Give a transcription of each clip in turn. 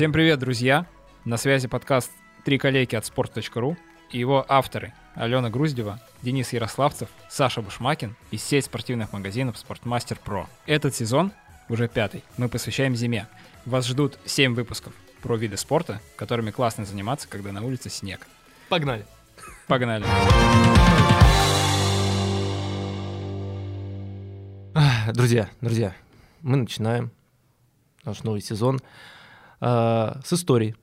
Всем привет, друзья! На связи подкаст «Три коллеги» от sport.ru и его авторы Алена Груздева, Денис Ярославцев, Саша Бушмакин и сеть спортивных магазинов «Спортмастер Про». Этот сезон, уже пятый, мы посвящаем зиме. Вас ждут 7 выпусков про виды спорта, которыми классно заниматься, когда на улице снег. Погнали. Погнали. Друзья, друзья, мы начинаем наш новый сезон э, с истории,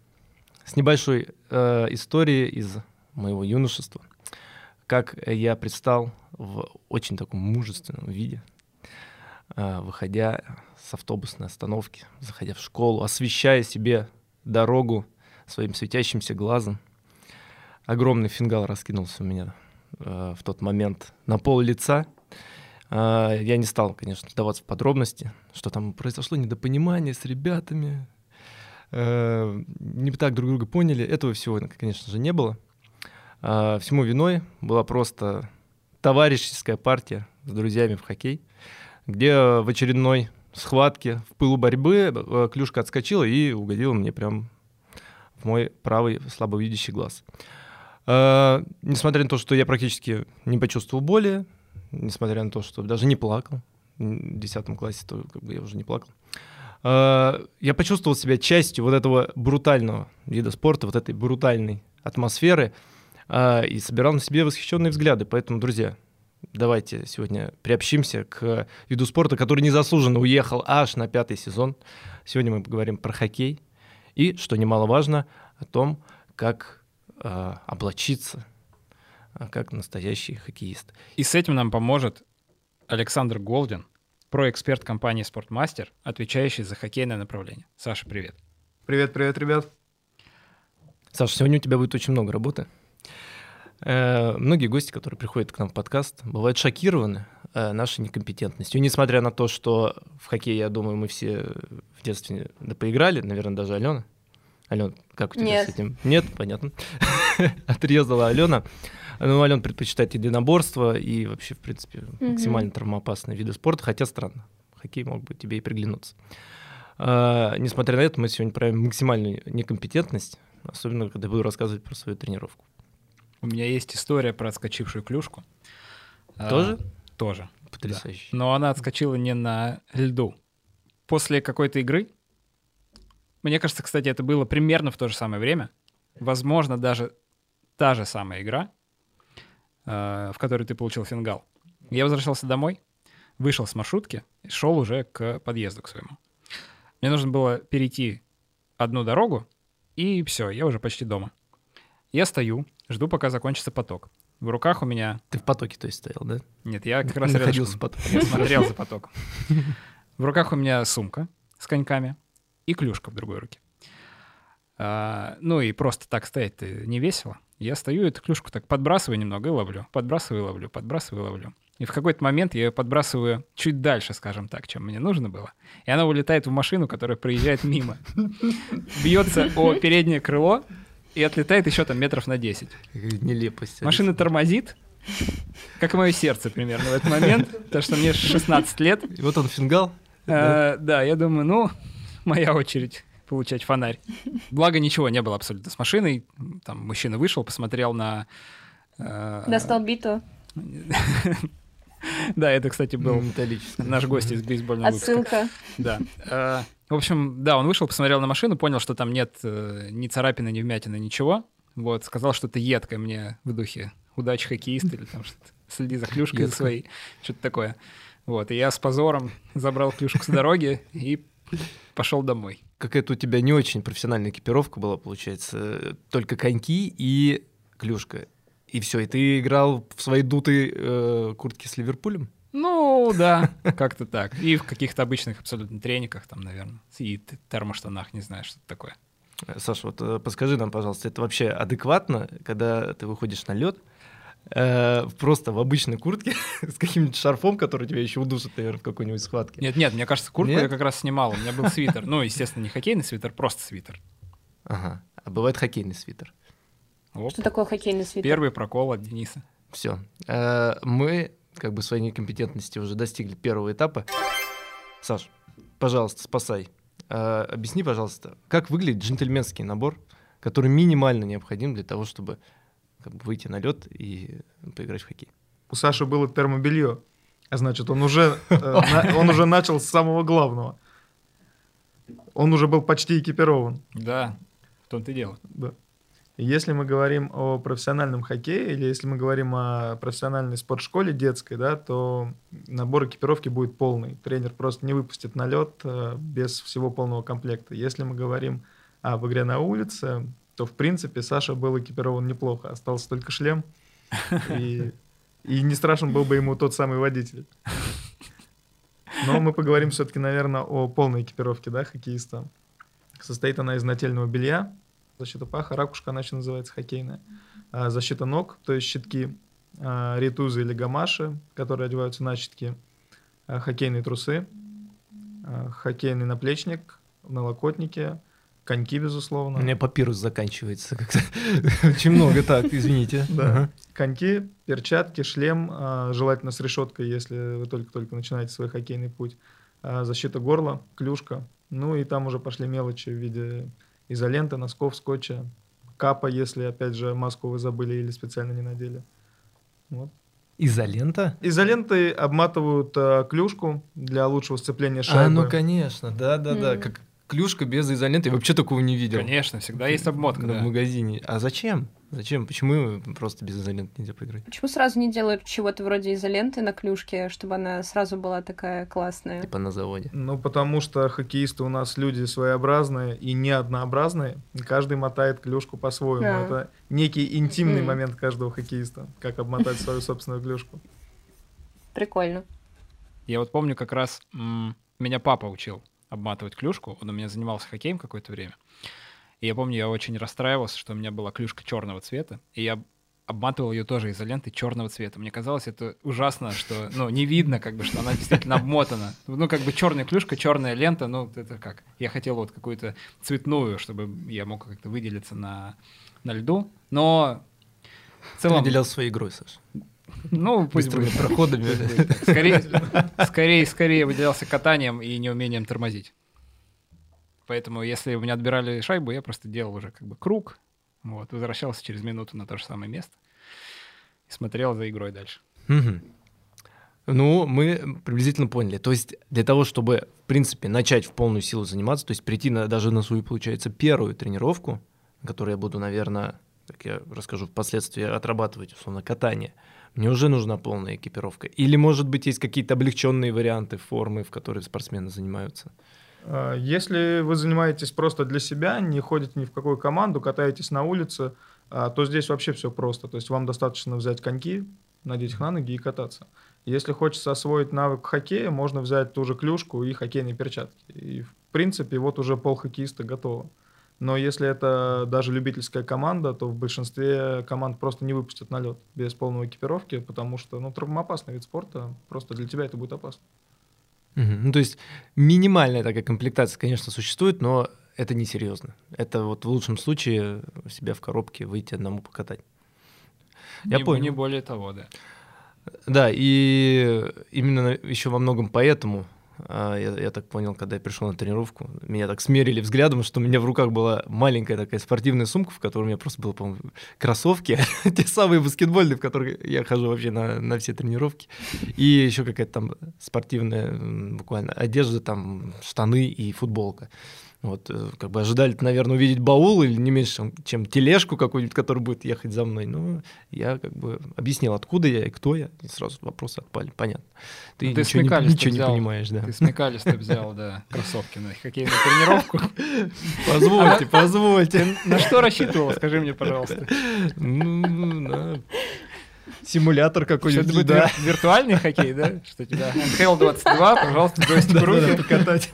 с небольшой э, истории из моего юношества, как я предстал в очень таком мужественном виде, э, выходя с автобусной остановки, заходя в школу, освещая себе дорогу своим светящимся глазом. Огромный фингал раскинулся у меня э, в тот момент на пол лица. Э, я не стал, конечно, вдаваться в подробности, что там произошло недопонимание с ребятами, не так друг друга поняли. Этого всего, конечно же, не было. Э, всему виной была просто товарищеская партия с друзьями в хоккей, где в очередной схватке, в пылу борьбы э, клюшка отскочила и угодила мне прям в мой правый слабовидящий глаз. Э, несмотря на то, что я практически не почувствовал боли, несмотря на то, что даже не плакал, в 10 классе то как бы я уже не плакал, э, я почувствовал себя частью вот этого брутального вида спорта, вот этой брутальной атмосферы, э, и собирал на себе восхищенные взгляды. Поэтому, друзья, давайте сегодня приобщимся к виду спорта, который незаслуженно уехал аж на пятый сезон. Сегодня мы поговорим про хоккей и, что немаловажно, о том, как э, облачиться, э, как настоящий хоккеист. И с этим нам поможет Александр Голдин, проэксперт компании «Спортмастер», отвечающий за хоккейное направление. Саша, привет. Привет, привет, ребят. Саша, сегодня у тебя будет очень много работы. Э, многие гости, которые приходят к нам в подкаст, бывают шокированы э, нашей некомпетентностью. И несмотря на то, что в хоккей, я думаю, мы все в детстве да поиграли, наверное, даже Алена. Алена, как у тебя Нет. с этим? Нет, понятно. Отрезала Алена. Ну, Алена предпочитает единоборство и вообще, в принципе, максимально травмоопасные виды спорта, хотя странно. Хоккей мог бы тебе и приглянуться. А, несмотря на это, мы сегодня проявим максимальную некомпетентность, особенно когда буду рассказывать про свою тренировку. У меня есть история про отскочившую клюшку. А, Тоже? тоже. Потрясающе. Но она отскочила не на льду. После какой-то игры, мне кажется, кстати, это было примерно в то же самое время, возможно, даже та же самая игра, в которой ты получил фингал. Я возвращался домой, вышел с маршрутки, шел уже к подъезду к своему. Мне нужно было перейти одну дорогу, и все, я уже почти дома. Я стою, жду, пока закончится поток. В руках у меня... Ты в потоке, то есть, стоял, да? Нет, я как раз рядышком. в потоке. Я смотрел за потоком. В руках у меня сумка с коньками и клюшка в другой руке. А, ну и просто так стоять не весело. Я стою, эту клюшку так подбрасываю немного и ловлю. Подбрасываю ловлю, подбрасываю ловлю. И в какой-то момент я ее подбрасываю чуть дальше, скажем так, чем мне нужно было. И она улетает в машину, которая проезжает мимо. Бьется о переднее крыло и отлетает еще там метров на 10. Какая Нелепость. Машина тормозит, как и мое сердце примерно в этот момент, потому что мне 16 лет. И вот он фингал. Э, Да, я думаю, ну, моя очередь получать фонарь. Благо ничего не было абсолютно с машиной. Там мужчина вышел, посмотрел на... э, Достал биту. Да, это, кстати, был металлический. наш гость из бейсбольного. Отсылка. Да. Э, В общем, да, он вышел, посмотрел на машину, понял, что там нет э, ни царапины, ни вмятины, ничего. Вот, сказал что-то едкое мне в духе «удачи, хоккеист» или там что-то «следи за клюшкой своей», что-то такое. Вот, и я с позором забрал клюшку с дороги и пошел домой. Какая-то у тебя не очень профессиональная экипировка была, получается. Только коньки и клюшка. И все, и ты играл в своей дутой э, куртке с Ливерпулем? Ну, да, как-то так. И в каких-то обычных абсолютно трениках там, наверное, и термоштанах, не знаю, что-то такое. Э, Саша, вот э, подскажи нам, пожалуйста, это вообще адекватно, когда ты выходишь на лед, просто в обычной куртке с каким-нибудь шарфом, который тебя еще удушит, наверное, в какой-нибудь схватке? Нет-нет, мне кажется, куртку Нет? я как раз снимал, у меня был свитер. Ну, естественно, не хоккейный свитер, просто свитер. Ага. А бывает хоккейный свитер. Оп. Что такое хоккейный свитер? Первый прокол от Дениса. Все. Мы как бы своей некомпетентности уже достигли первого этапа. Саш, пожалуйста, спасай А, объясни, пожалуйста, как выглядит джентльменский набор, который минимально необходим для того, чтобы как бы, выйти на лед и поиграть в хоккей? У Саши было термобелье, а значит, он уже, э, он уже начал с самого главного. Он уже был почти экипирован. Да, в том-то и дело. Да. Если мы говорим о профессиональном хоккее или если мы говорим о профессиональной спортшколе детской, да, то набор экипировки будет полный. Тренер просто не выпустит на лед э, без всего полного комплекта. Если мы говорим об игре на улице, то в принципе Саша был экипирован неплохо. Остался только шлем. И, не страшен был бы ему тот самый водитель. Но мы поговорим все-таки, наверное, о полной экипировке да, хоккеиста. Состоит она из нательного белья, защита паха, ракушка, она еще называется хоккейная, а, защита ног, то есть щитки, а, ритузы или гамаши, которые одеваются на щитки, а, хоккейные трусы, хоккейный наплечник, налокотники, коньки, У безусловно. меня папирус заканчивается как-то. Очень много так, извините. Да. Коньки, перчатки, шлем, а, желательно с решеткой, если вы только-только начинаете свой хоккейный путь. А, Защита горла, клюшка. Ну и там уже пошли мелочи в виде изоленты, носков, скотча, капа, если, опять же, маску вы забыли или специально не надели. Вот. Изолента? Изолентой обматывают а, клюшку для лучшего сцепления шайбы. А, ну конечно, да-да-да. Мгм. Как клюшка без изоленты. Я вообще такого не видел. Конечно, всегда есть обмотка, в да. магазине. А зачем? Зачем? Почему просто без изоленты нельзя поиграть? Почему сразу не делают чего-то вроде изоленты на клюшке, чтобы она сразу была такая классная? Типа на заводе. Ну, потому что хоккеисты у нас люди своеобразные и не однообразные. И Каждый мотает клюшку по-своему. Да. Это некий интимный Мгм. момент каждого хоккеиста, как обмотать свою собственную клюшку. Прикольно. Я вот помню как раз меня папа учил обматывать клюшку. Он у меня занимался хоккеем какое-то время. И я помню, я очень расстраивался, что у меня была клюшка черного цвета, и я обматывал ее тоже изолентой черного цвета. Мне казалось, это ужасно, что, ну, не видно, как бы, что она действительно обмотана. Ну, как бы черная клюшка, черная лента, ну, это как? Я хотел вот какую-то цветную, чтобы я мог как-то выделиться на, на льду, но в Ты целом, выделял своей игрой, Саша. Ну, пусть Быстрыми будет. проходами. Скорее, скорее, скорее выделялся катанием и неумением тормозить. Поэтому, если у меня отбирали шайбу, я просто делал уже как бы круг, вот, возвращался через минуту на то же самое место и смотрел за игрой дальше. Ну, мы приблизительно поняли. То есть для того, чтобы, в принципе, начать в полную силу заниматься, то есть прийти на, даже на свою, получается, первую тренировку, на которой я буду, наверное, как я расскажу впоследствии, отрабатывать, условно, катание, мне уже нужна полная экипировка. Или, может быть, есть какие-то облегченные варианты формы, в которой спортсмены занимаются. А, Если вы занимаетесь просто для себя, не ходите ни в какую команду, катаетесь на улице, а, то здесь вообще все просто. То есть вам достаточно взять коньки, надеть их на ноги и кататься. Если хочется освоить навык хоккея, можно взять ту же клюшку и хоккейные перчатки. И, в принципе, вот уже пол хоккеиста готово. Но если это даже любительская команда, то в большинстве команд просто не выпустят на лед без полной экипировки, потому что ну, травмоопасный вид спорта, просто для тебя это будет опасно. Мгм. Ну, то есть минимальная такая комплектация, конечно, существует, но это несерьезно. Это вот в лучшем случае себя в коробке выйти одному покатать. Я не, понял. Не более того, да. Да, и именно еще во многом поэтому, я, я так понял, когда я пришел на тренировку, меня так смерили взглядом, что у меня в руках была маленькая такая спортивная сумка, в которой у меня просто было, по-моему, кроссовки, те самые баскетбольные, в которых я хожу вообще на, на все тренировки, и еще какая-то там спортивная буквально одежда, там штаны и футболка. Вот, э, как бы ожидали, наверное, увидеть баул или не меньше, чем- тележку какую-нибудь, которая будет ехать за мной. Но я как бы объяснил, откуда я и кто я, и сразу вопросы отпали. Понятно. Ты Ну, ты ничего, не, ничего не взял. понимаешь, да. Ты смекалисто взял, да, кроссовки на хоккейную тренировку. Позвольте, позвольте. Ты на что рассчитывал, скажи мне, пожалуйста. Ну, да. Симулятор это какой-нибудь, да. вир- виртуальный хоккей, да? Что тебя NHL 22, пожалуйста, джойстик руки. покатать.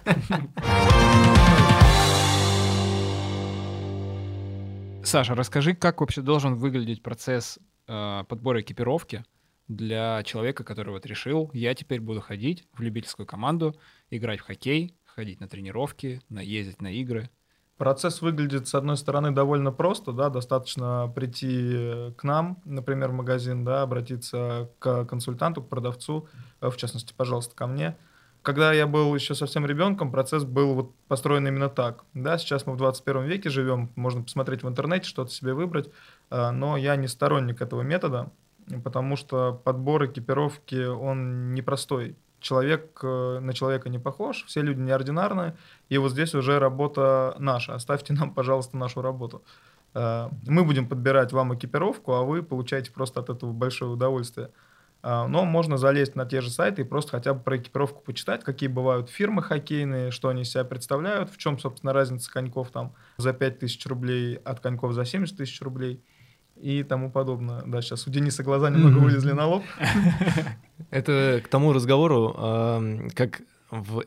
Саша, расскажи, как вообще должен выглядеть процесс э, подбора экипировки для человека, который вот решил, я теперь буду ходить в любительскую команду, играть в хоккей, ходить на тренировки, на ездить на игры. Процесс выглядит, с одной стороны, довольно просто, да, достаточно прийти к нам, например, в магазин, да, обратиться к консультанту, к продавцу, э, в частности, пожалуйста, ко мне, когда я был еще совсем ребенком, процесс был вот построен именно так. Да, сейчас мы в 21 веке живем, можно посмотреть в интернете, что-то себе выбрать, а, но я не сторонник этого метода, потому что подбор экипировки, он непростой. Человек э, на человека не похож, все люди неординарные, и вот здесь уже работа наша. Оставьте нам, пожалуйста, нашу работу. А, мы будем подбирать вам экипировку, а вы получаете просто от этого большое удовольствие. А, но можно залезть на те же сайты и просто хотя бы про экипировку почитать, какие бывают фирмы хоккейные, что они себя представляют, в чем, собственно, разница коньков там за 5 тысяч рублей от коньков за 70 тысяч рублей и тому подобное. Да, сейчас у Дениса глаза немного вылезли на лоб. Это к тому разговору, как в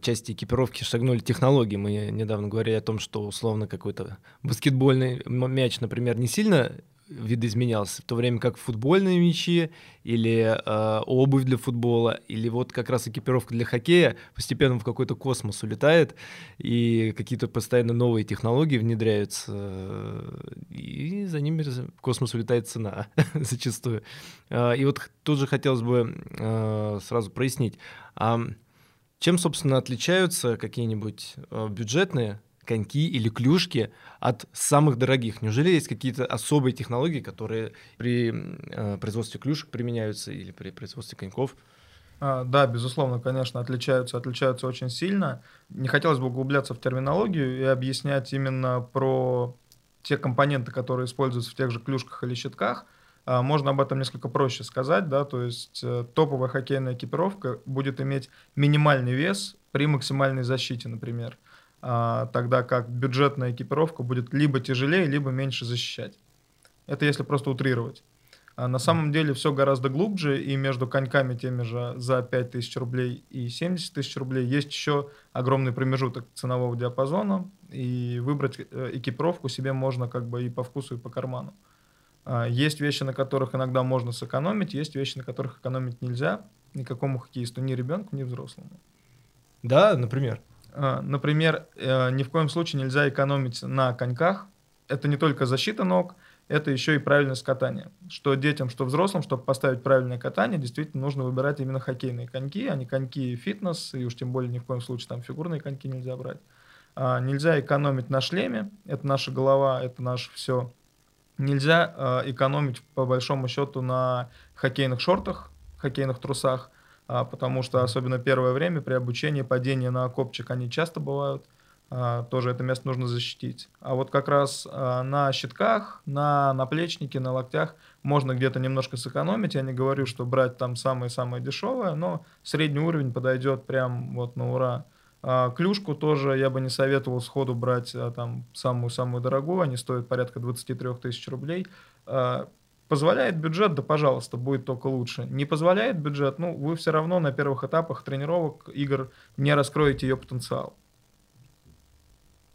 части экипировки шагнули технологии. Мы недавно говорили о том, что условно какой-то баскетбольный мяч, например, не сильно видоизменялся, в то время как футбольные мячи или э, обувь для футбола, или вот как раз экипировка для хоккея постепенно в какой-то космос улетает, и какие-то постоянно новые технологии внедряются, и за ними в космос улетает цена зачастую. Э, и вот тут же хотелось бы э, сразу прояснить, а чем, собственно, отличаются какие-нибудь э, бюджетные коньки или клюшки от самых дорогих? Неужели есть какие-то особые технологии, которые при э, производстве клюшек применяются или при производстве коньков? А, да, безусловно, конечно, отличаются, отличаются очень сильно. Не хотелось бы углубляться в терминологию и объяснять именно про те компоненты, которые используются в тех же клюшках или щитках. А, можно об этом несколько проще сказать, да, то есть э, топовая хоккейная экипировка будет иметь минимальный вес при максимальной защите, например. А, тогда как бюджетная экипировка будет либо тяжелее, либо меньше защищать. Это если просто утрировать. А на самом деле все гораздо глубже, и между коньками теми же за 5 тысяч рублей и 70 тысяч рублей есть еще огромный промежуток ценового диапазона, и выбрать э, экипировку себе можно как бы и по вкусу, и по карману. А, есть вещи, на которых иногда можно сэкономить, есть вещи, на которых экономить нельзя никакому хоккеисту, ни ребенку, ни взрослому. Да, например. А, например, э, ни в коем случае нельзя экономить на коньках. Это не только защита ног, это еще и правильность катания. Что детям, что взрослым, чтобы поставить правильное катание, действительно нужно выбирать именно хоккейные коньки, а не коньки фитнес, и уж тем более ни в коем случае там фигурные коньки нельзя брать. А, нельзя экономить на шлеме, это наша голова, это наше все. Нельзя а, экономить по большому счету на хоккейных шортах, хоккейных трусах, потому что особенно первое время при обучении падения на копчик они часто бывают. А, тоже это место нужно защитить. А вот как раз а, на щитках, на наплечнике, на локтях можно где-то немножко сэкономить. Я не говорю, что брать там самое-самое дешевое, но средний уровень подойдет прям вот на ура. Клюшку тоже я бы не советовал сходу брать там самую-самую дорогую, они стоят порядка 23 тысяч рублей. Позволяет бюджет, да пожалуйста, будет только лучше. Не позволяет бюджет, ну, вы все равно на первых этапах тренировок, игр не раскроете ее потенциал.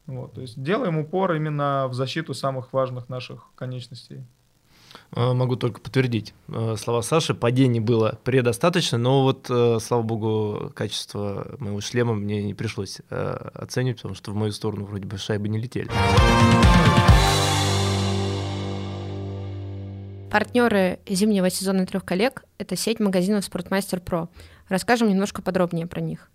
Вот, то есть делаем упор именно в защиту самых важных наших конечностей. А, могу только подтвердить а, слова Саши. Падений было предостаточно, но вот, а, слава богу, качество моего шлема мне не пришлось оценивать, потому что в мою сторону вроде бы шайбы не летели. Партнеры зимнего сезона трех коллег — это сеть магазинов «Спортмастер Про». Расскажем немножко подробнее про них.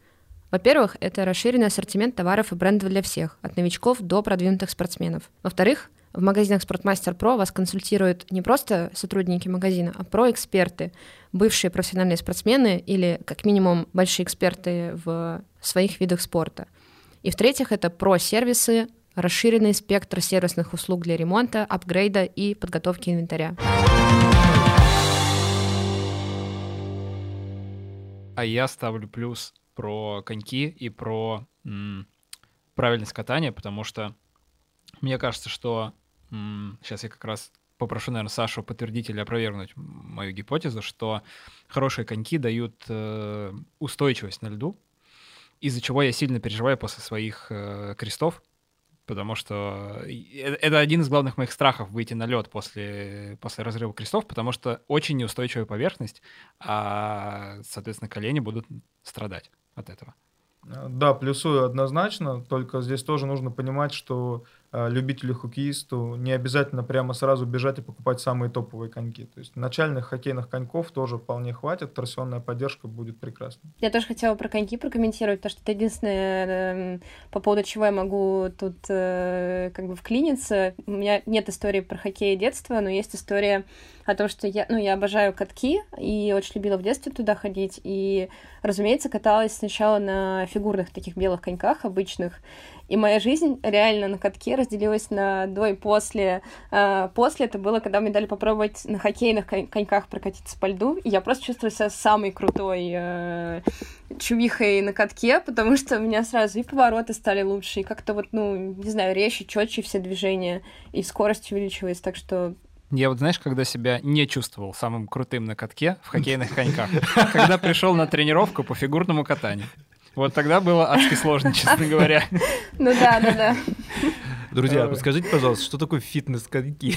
Во-первых, это расширенный ассортимент товаров и брендов для всех, от новичков до продвинутых спортсменов. Во-вторых, в магазинах «Спортмастер Про» вас консультируют не просто сотрудники магазина, а про-эксперты, бывшие профессиональные спортсмены или, как минимум, большие эксперты в своих видах спорта. И в-третьих, это про-сервисы, расширенный спектр сервисных услуг для ремонта, апгрейда и подготовки инвентаря. А я ставлю плюс про коньки и про м, правильность катания, потому что мне кажется, что м, сейчас я как раз попрошу, наверное, Сашу подтвердить или опровергнуть мою гипотезу, что хорошие коньки дают э, устойчивость на льду, из-за чего я сильно переживаю после своих э, крестов, потому что это один из главных моих страхов выйти на лед после, после разрыва крестов, потому что очень неустойчивая поверхность, а, соответственно, колени будут страдать от этого. Да, плюсую однозначно, только здесь тоже нужно понимать, что э, любителю-хоккеисту не обязательно прямо сразу бежать и покупать самые топовые коньки. То есть начальных хоккейных коньков тоже вполне хватит, торсионная поддержка будет прекрасна. Я тоже хотела про коньки прокомментировать, потому что это единственное, э, по поводу чего я могу тут э, как бы вклиниться. У меня нет истории про хоккей детства, но есть история о том, что я, ну, я обожаю катки и очень любила в детстве туда ходить. И, разумеется, каталась сначала на фигурных таких белых коньках обычных. И моя жизнь реально на катке разделилась на до и после. А, после это было, когда мне дали попробовать на хоккейных коньках прокатиться по льду. И я просто чувствовала себя самой крутой э, чувихой на катке, потому что у меня сразу и повороты стали лучше, и как-то вот, ну, не знаю, резче, четче все движения, и скорость увеличилась. Так что я вот, знаешь, когда себя не чувствовал самым крутым на катке в хоккейных коньках, когда пришел на тренировку по фигурному катанию. Вот тогда было адски сложно, честно говоря. Ну да, да, да. Друзья, подскажите, пожалуйста, что такое фитнес-коньки?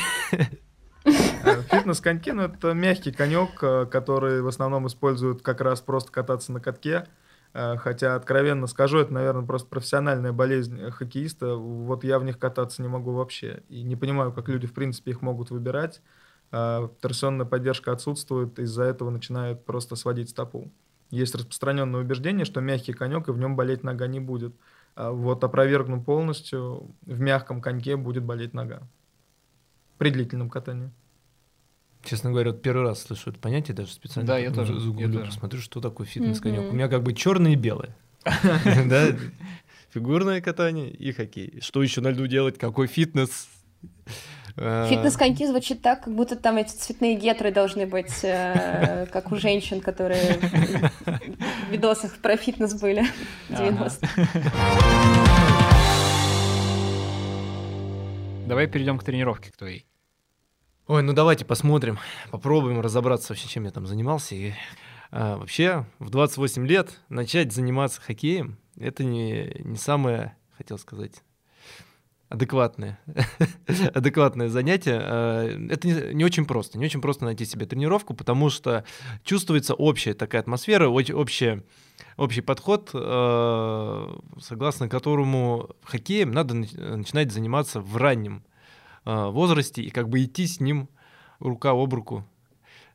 Э, фитнес-коньки, ну, это мягкий конек, э, который в основном используют как раз просто кататься на катке. Э, хотя, откровенно скажу, это, наверное, просто профессиональная болезнь хоккеиста. Вот я в них кататься не могу вообще. И не понимаю, как люди, в принципе, их могут выбирать. Торсионная поддержка отсутствует, из-за этого начинают просто сводить стопу. Есть распространенное убеждение, что мягкий конек, и в нем болеть нога не будет. А вот опровергну полностью, в мягком коньке будет болеть нога. При длительном катании. Честно говоря, вот первый раз слышу это понятие, даже специально да, я тоже, загуглю, я посмотрю, что такое фитнес-конек. У меня как бы черное и белое. Да, фигурное катание и хоккей. Что еще на льду делать? Какой фитнес? А. Фитнес-коньки звучит так, как будто там эти цветные гетры должны быть, э, как у женщин, которые в видосах про фитнес были в 90 Давай перейдем к тренировке к твоей. Ой, ну давайте посмотрим, попробуем разобраться вообще, чем я там занимался. И, а, вообще, в 28 лет начать заниматься хоккеем, это не, не самое, хотел сказать, адекватное, адекватное занятие. Э, это не, не очень просто. Не очень просто найти себе тренировку, потому что чувствуется общая такая атмосфера, общая, общий подход, э, согласно которому хоккеем надо начинать заниматься в раннем Э, возрасте и как бы идти с ним рука об руку.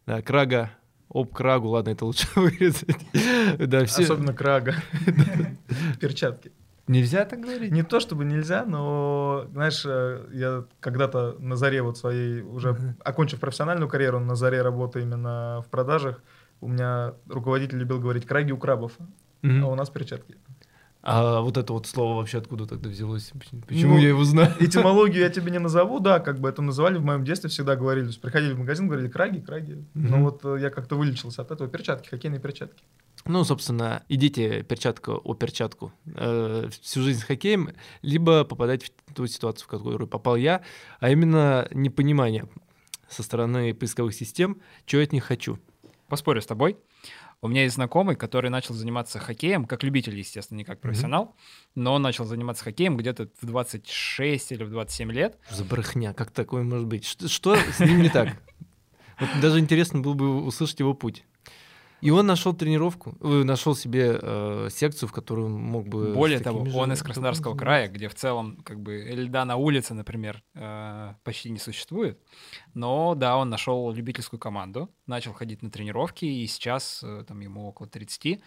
Да, крага об крагу, ладно, это лучше вырезать. Да, все... Особенно крага. Перчатки. Нельзя так говорить? Не то чтобы нельзя, но, знаешь, э, я когда-то на заре вот своей, уже uh-huh. окончив профессиональную карьеру, на заре работы именно в продажах, у меня руководитель любил говорить «краги у крабов», uh-huh. а у нас перчатки. А вот это вот слово вообще откуда тогда взялось? Почему ну, я его знаю? Этимологию я тебе не назову, да, как бы это называли в моем детстве, всегда говорили. Приходили в магазин, говорили краги, краги. Mm-hmm. Ну вот э, я как-то вылечился от этого. Перчатки, хоккейные перчатки. Ну, собственно, идите перчатку о перчатку э, всю жизнь с хоккеем, либо попадать в ту ситуацию, в которую попал я, а именно непонимание со стороны поисковых систем, чего я от них хочу. Поспорю с тобой. У меня есть знакомый, который начал заниматься хоккеем, как любитель, естественно, не как профессионал, mm-hmm. но он начал заниматься хоккеем где-то в 26 или в 27 лет. За брехня, как такое может быть? Что, что с ним не так? Вот даже интересно было бы услышать его путь. И он нашел тренировку, э, нашел себе э, секцию, в которую мог бы... Более того, же... он из Краснодарского края, где в целом как бы льда на улице, например, э, почти не существует. Но да, он нашел любительскую команду, начал ходить на тренировки, и сейчас, э, там ему около 30,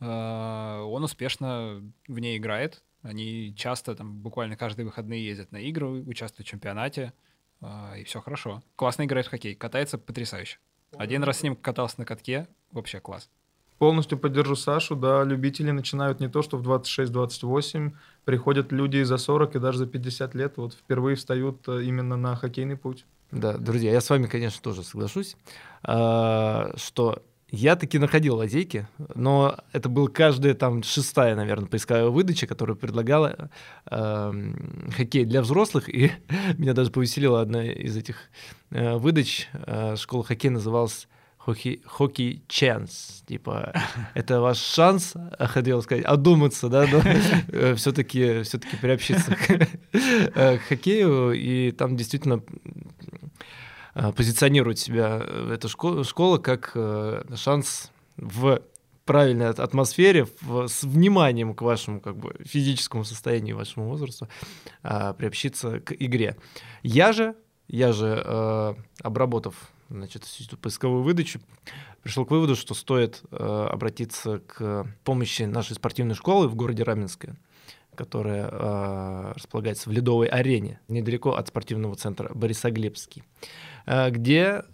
э, он успешно в ней играет. Они часто, там, буквально каждые выходные ездят на игры, участвуют в чемпионате, э, и все хорошо. Классно играет в хоккей, катается потрясающе. Один раз с ним катался на катке, вообще класс. Полностью поддержу Сашу, да, любители начинают не то, что в 26-28, приходят люди за 40 и даже за 50 лет, вот впервые встают э, именно на хоккейный путь. Да, друзья, я с вами, конечно, тоже соглашусь, а, что я таки находил лазейки, но это был каждая там шестая, наверное, поисковая выдача, которая предлагала э, хоккей для взрослых, и меня даже повеселила одна из этих э, выдач. Э, школа хоккея называлась хоккей, хоккей chance, типа это ваш шанс, хотел сказать, одуматься, да, но э, все-таки все-таки приобщиться э, к хоккею, и там действительно э, позиционирует себя эта школа, школа как шанс в правильной атмосфере, в, с вниманием к вашему как бы, физическому состоянию, вашему возрасту, э, приобщиться к игре. Я же, я же обработав значит, всю поисковую выдачу, пришел к выводу, что стоит э, обратиться к помощи нашей спортивной школы в городе Раменское которая э, располагается в Ледовой арене, недалеко от спортивного центра Борисоглебский, э, где,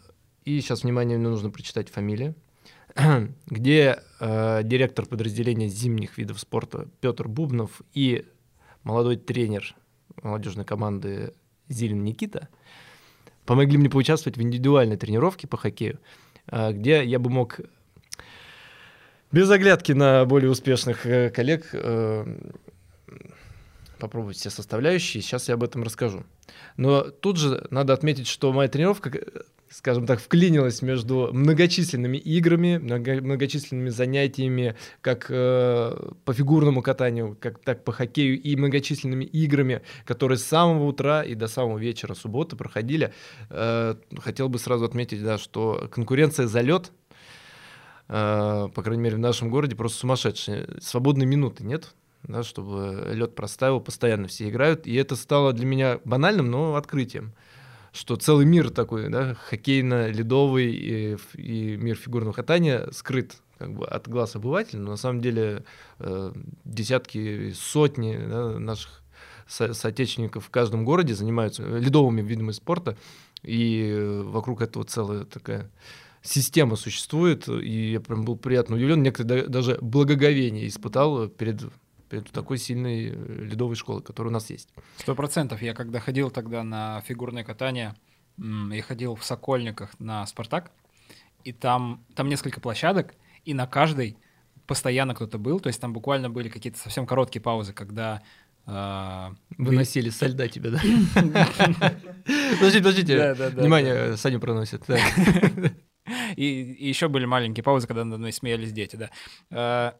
и сейчас, внимание, мне нужно прочитать фамилию, где э, директор подразделения зимних видов спорта Петр Бубнов и молодой тренер молодежной команды Зилин Никита помогли мне поучаствовать в индивидуальной тренировке по хоккею, э, где я бы мог без оглядки на более успешных э, коллег э, попробовать все составляющие. Сейчас я об этом расскажу. Но тут же надо отметить, что моя тренировка, скажем так, вклинилась между многочисленными играми, много, многочисленными занятиями, как э, по фигурному катанию, как так по хоккею, и многочисленными играми, которые с самого утра и до самого вечера субботы проходили. Э, хотел бы сразу отметить, да, что конкуренция за лед Uh, по крайней мере, в нашем городе просто сумасшедшие. Свободной минуты нет да, чтобы лед проставил, постоянно все играют. И это стало для меня банальным, но открытием что целый мир такой, да, хоккейно-ледовый и, и мир фигурного катания скрыт как бы от глаз обывателя, но на самом деле э, десятки, сотни да, наших со соотечественников в каждом городе занимаются ледовыми видами спорта, и вокруг этого целая такая система существует, и я прям был приятно удивлен, некоторые даже благоговение испытал перед такой сильной э, ледовой школой, которая у нас есть. Сто процентов. Я когда ходил тогда на фигурное катание, я ходил в Сокольниках на «Спартак», и там, там несколько площадок, и на каждой постоянно кто-то был, то есть там буквально были какие-то совсем короткие паузы, когда э, Выносили со льда тебя, да? Подождите, подождите. Внимание, Саню проносит. И еще были маленькие паузы, когда над мной смеялись дети, да. Э,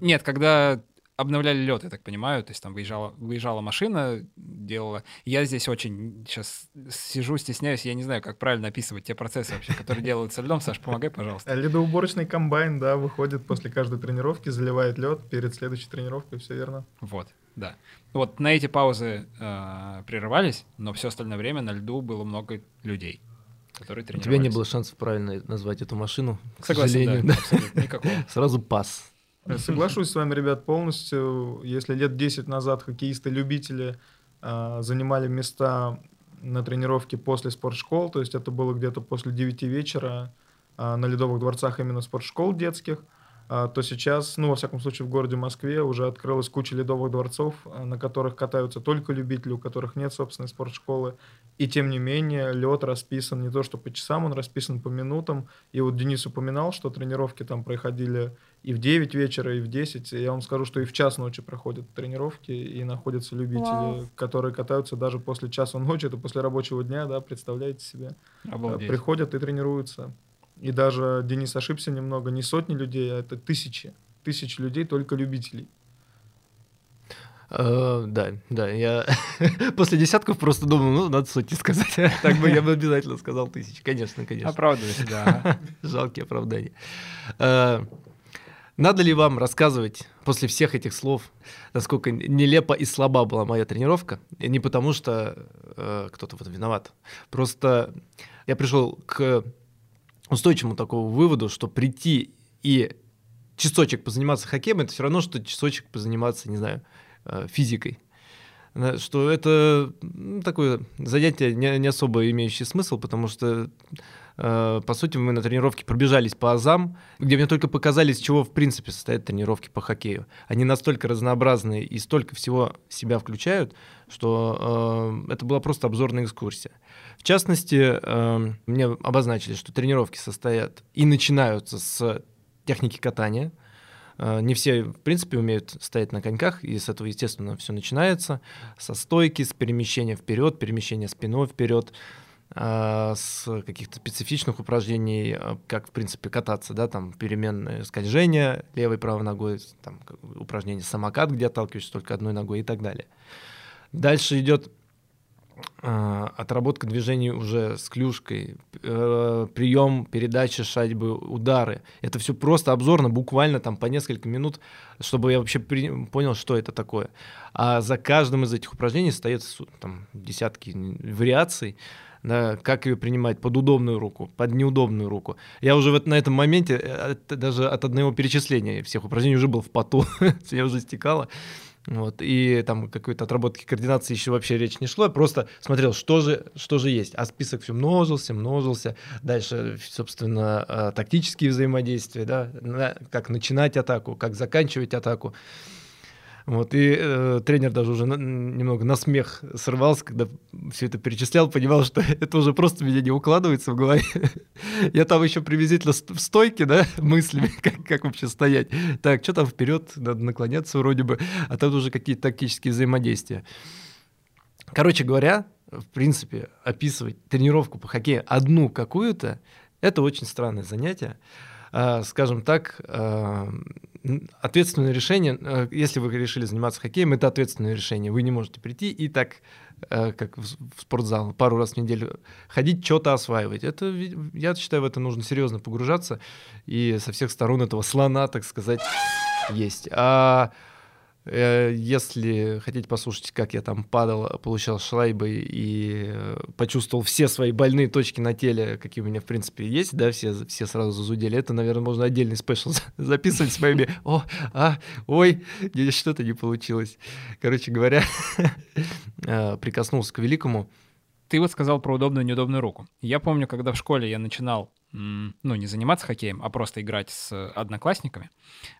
нет, когда обновляли лед, я так понимаю, то есть там выезжала, выезжала машина, делала. Я здесь очень сейчас сижу, стесняюсь, я не знаю, как правильно описывать те процессы вообще, которые делаются льдом. Саш, помогай, пожалуйста. Ледоуборочный комбайн, да, выходит после каждой тренировки, заливает лед перед следующей тренировкой, все верно. Вот, да. Вот на эти паузы э, прерывались, но все остальное время на льду было много людей которые тренировались. У тебя не было шансов правильно назвать эту машину, к Согласен, сожалению. Да, абсолютно, никакого. Сразу пас. Соглашусь с вами, ребят, полностью. Если лет 10 назад хоккеисты-любители э, занимали места на тренировке после спортшкол, то есть это было где-то после 9 вечера э, на ледовых дворцах именно спортшкол детских, э, то сейчас, ну, во всяком случае, в городе Москве уже открылась куча ледовых дворцов, э, на которых катаются только любители, у которых нет собственной спортшколы. И тем не менее, лед расписан не то что по часам, он расписан по минутам. И вот Денис упоминал, что тренировки там проходили и в 9 вечера, и в 10. Я вам скажу, что и в час ночи проходят тренировки, и находятся любители, Вау. которые катаются даже после часа ночи, это после рабочего дня, да, представляете себе. Обалдеть. Приходят и тренируются. И даже Денис ошибся немного, не сотни людей, а это тысячи. Тысячи людей, только любителей. Uh, да, да, я после десятков просто думал, ну, надо сотни сказать. так бы я бы обязательно сказал тысячи. Конечно, конечно. Оправдывайся, да. Жалкие оправдания. Uh, надо ли вам рассказывать после всех этих слов, насколько нелепо и слаба была моя тренировка? И не потому, что э, кто-то в этом виноват. Просто я пришел к устойчивому такому выводу, что прийти и часочек позаниматься хоккеем, это все равно, что часочек позаниматься, не знаю, э, физикой что это такое занятие не, не особо имеющее смысл, потому что Э, по сути, мы на тренировке пробежались по азам, где мне только показали, из чего в принципе состоят тренировки по хоккею. Они настолько разнообразные и столько всего себя включают, что э, это была просто обзорная экскурсия. В частности, э, мне обозначили, что тренировки состоят и начинаются с техники катания. Э, не все, в принципе, умеют стоять на коньках, и с этого, естественно, все начинается. Со стойки, с перемещения вперед, перемещения спиной вперед. А, с каких-то специфичных упражнений, а, как, в принципе, кататься, да, там, переменное скольжение левой правой ногой, там, упражнение самокат, где отталкиваешься только одной ногой и так далее. Дальше идет э, отработка движений уже с клюшкой, э, прием, передача шайбы, удары. Это все просто обзорно, буквально там по несколько минут, чтобы я вообще при... понял, что это такое. А за каждым из этих упражнений стоят там, десятки вариаций, да, как ее принимать под удобную руку, под неудобную руку. Я уже вот на этом моменте, э, даже от одного перечисления всех упражнений уже был в поту, я уже стекала. Вот, и там какой-то отработки координации еще вообще речь не шло, я просто смотрел, что же, что же есть. А список все множился, множился. Дальше, собственно, э, тактические взаимодействия, да, как начинать атаку, как заканчивать атаку. Вот, и э, тренер даже уже на, немного на смех срывался, когда все это перечислял, понимал, что это уже просто меня не укладывается в голове. Я там еще приблизительно в стойке, да, мыслями, как, как вообще стоять. Так, что там вперед, надо наклоняться вроде бы, а там уже какие-то тактические взаимодействия. Короче говоря, в принципе, описывать тренировку по хоккею одну какую-то, это очень странное занятие. А, скажем так, а, ответственное решение, э, если вы решили заниматься хоккеем, это ответственное решение. Вы не можете прийти и так, э, как в спортзал, пару раз в неделю ходить, что-то осваивать. Это, я считаю, в это нужно серьезно погружаться, и со всех сторон этого слона, так сказать, есть. А Э, если хотите послушать, как я там падал, получал шлайбы и э, почувствовал все свои больные точки на теле, какие у меня, в принципе, есть, да, все, все сразу зазудели, это, наверное, можно отдельный спешл записывать с моими «О, а, ой, что-то не получилось». Короче говоря, э, прикоснулся к великому. Ты вот сказал про удобную и неудобную руку. Я помню, когда в школе я начинал, ну, не заниматься хоккеем, а просто играть с одноклассниками,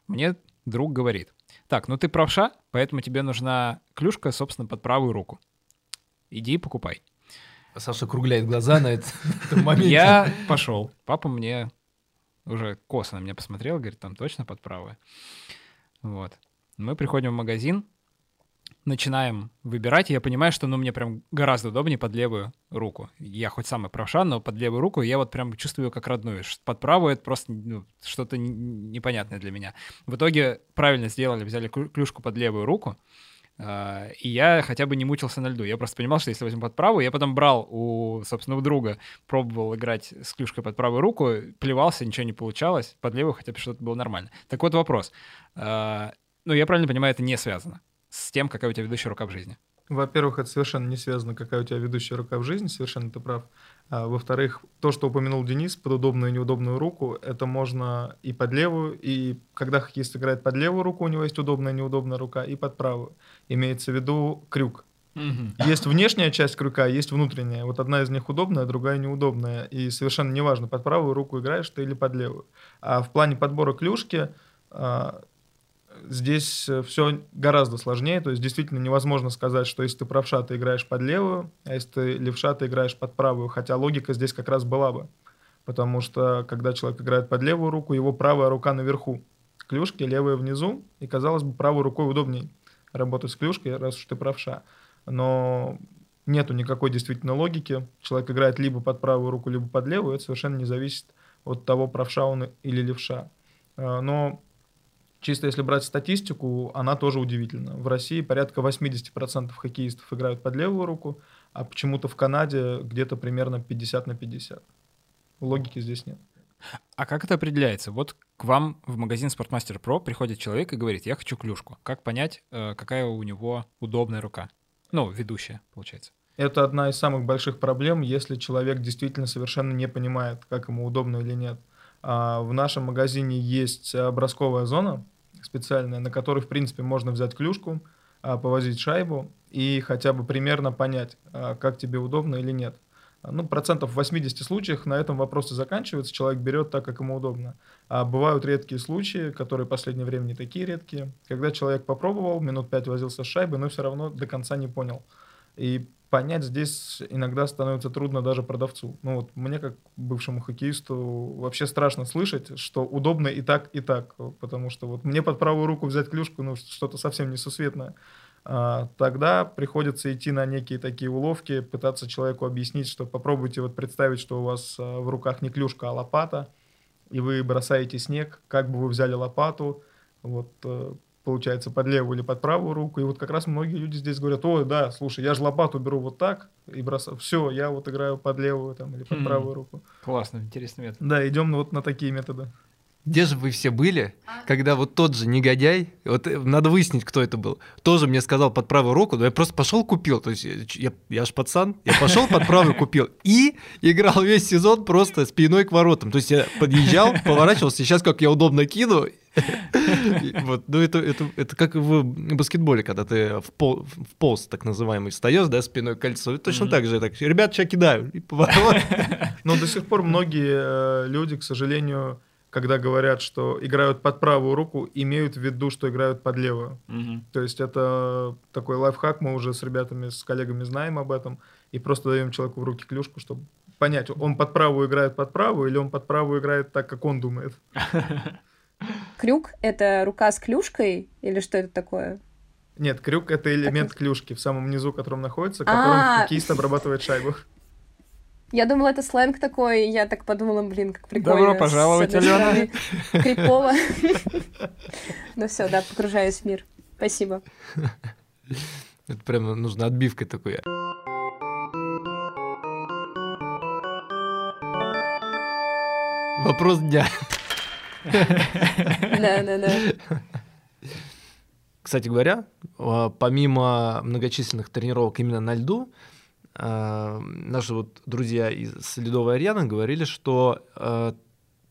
мне друг говорит, так, ну ты правша, поэтому тебе нужна клюшка, собственно, под правую руку. Иди и покупай. Саша кругляет глаза на этом моменте. Я пошел. Папа мне уже косо на меня посмотрел, говорит, там точно под правую. Вот. Мы приходим в магазин, начинаем выбирать, я понимаю, что ну, мне прям гораздо удобнее под левую руку. Я хоть самый правша, но под левую руку я вот прям чувствую как родную. Под правую это просто ну, что-то непонятное для меня. В итоге правильно сделали, взяли клюшку под левую руку, Uh, и я хотя бы не мучился на льду. Я просто понимал, что если возьму под правую, я потом брал у, собственно, у друга, пробовал играть с клюшкой под правую руку, плевался, ничего не получалось, под левую хотя бы что-то было нормально. Так вот вопрос. Uh, ну, я правильно понимаю, это не связано с тем, какая у тебя ведущая рука в жизни? Во-первых, это совершенно не связано, какая у тебя ведущая рука в жизни, совершенно ты прав. А, во-вторых, то, что упомянул Денис, под удобную и неудобную руку, это можно и под левую, и когда хоккеист играет под левую руку, у него есть удобная и неудобная рука, и под правую. Имеется в виду крюк. Угу. Есть внешняя часть крюка, есть внутренняя. Вот одна из них удобная, другая неудобная. И совершенно неважно, под правую руку играешь ты или под левую. А в плане подбора клюшки а, здесь э, все гораздо сложнее, то есть действительно невозможно сказать, что если ты правша, ты играешь под левую, а если ты левша, ты играешь под правую, хотя логика здесь как раз была бы, потому что когда человек играет под левую руку, его правая рука наверху, клюшки, левая внизу, и казалось бы, правой рукой удобнее работать с клюшкой, раз уж ты правша, но нету никакой действительно логики, человек играет либо под правую руку, либо под левую, это совершенно не зависит от того, правша он или левша. Э, но Чисто если брать статистику, она тоже удивительна. В России порядка 80% хоккеистов играют под левую руку, а почему-то в Канаде где-то примерно 50 на 50. Логики здесь нет. А как это определяется? Вот к вам в магазин Sportmaster Pro приходит человек и говорит, я хочу клюшку. Как понять, э, какая у него удобная рука? Ну, ведущая, получается. Это одна из самых больших проблем, если человек действительно совершенно не понимает, как ему удобно или нет. А в нашем магазине есть образковая зона, специальная, на которой, в принципе, можно взять клюшку, а, повозить шайбу и хотя бы примерно понять, а, как тебе удобно или нет. Ну, процентов в 80 случаях на этом вопросы заканчиваются, человек берет так, как ему удобно. А бывают редкие случаи, которые в последнее время не такие редкие, когда человек попробовал, минут 5 возился с шайбой, но все равно до конца не понял. И понять здесь иногда становится трудно даже продавцу. Ну вот мне, как бывшему хоккеисту, вообще страшно слышать, что удобно и так, и так, потому что вот мне под правую руку взять клюшку, ну что-то совсем несусветное. А, тогда приходится идти на некие такие уловки, пытаться человеку объяснить, что попробуйте вот представить, что у вас а, в руках не клюшка, а лопата, и вы бросаете снег, как бы вы взяли лопату, вот э, получается, под левую или под правую руку. И вот как раз многие люди здесь говорят, ой, да, слушай, я же лопату беру вот так и бросаю. Все, я вот играю под левую там, или под Мгм. правую руку. Классно, интересный метод. Да, идем вот на такие методы. Где же вы все были, когда вот тот же негодяй, вот э, надо выяснить, кто это был, тоже мне сказал под правую руку, но я просто пошел купил, то есть я, я ж пацан, я пошел под правую купил и играл весь сезон просто спиной к воротам, то есть я подъезжал, поворачивался, сейчас как я удобно кину, вот, ну это, это, это как в баскетболе, когда ты в, пол, в полз так называемый встаешь, да, спиной к кольцу, и точно Мгм. так же, так, ребят, сейчас кидаю, и поворот. Но до сих пор многие э, люди, к сожалению, когда говорят, что играют под правую руку, имеют в виду, что играют под левую. Мгм. То есть это такой лайфхак, мы уже с ребятами, с коллегами знаем об этом, и просто даем человеку в руки клюшку, чтобы понять, он под правую играет под правую, или он под правую играет так, как он думает. Крюк — это рука с клюшкой или что это такое? Нет, крюк — это элемент клюшки в самом низу, которым находится, которым А. хоккеист обрабатывает шайбу. Я думала, это сленг такой, я так подумала, блин, как прикольно. Добро пожаловать, Алена. Крипово. Ну все, да, погружаюсь в мир. Спасибо. Это прямо нужно отбивкой такой. Вопрос дня. Да, да, да. Кстати говоря, а, помимо многочисленных тренировок именно на льду, а, наши вот друзья из Ледовой Арены говорили, что а,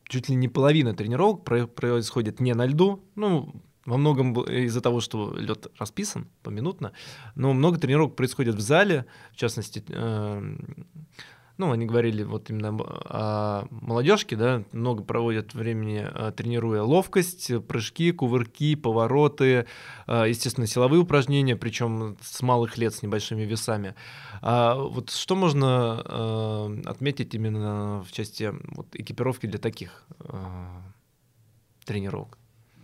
чуть ли не половина тренировок про- происходит не на льду, ну, во многом из-за того, что лед расписан поминутно, но много тренировок происходит в зале, в частности, эм, ну, они говорили вот именно о молодежке, да, много проводят времени э, тренируя ловкость, прыжки, кувырки, повороты, э, естественно, силовые упражнения, причем с малых лет с небольшими весами. А вот что можно э, отметить именно в части вот, экипировки для таких тренировок?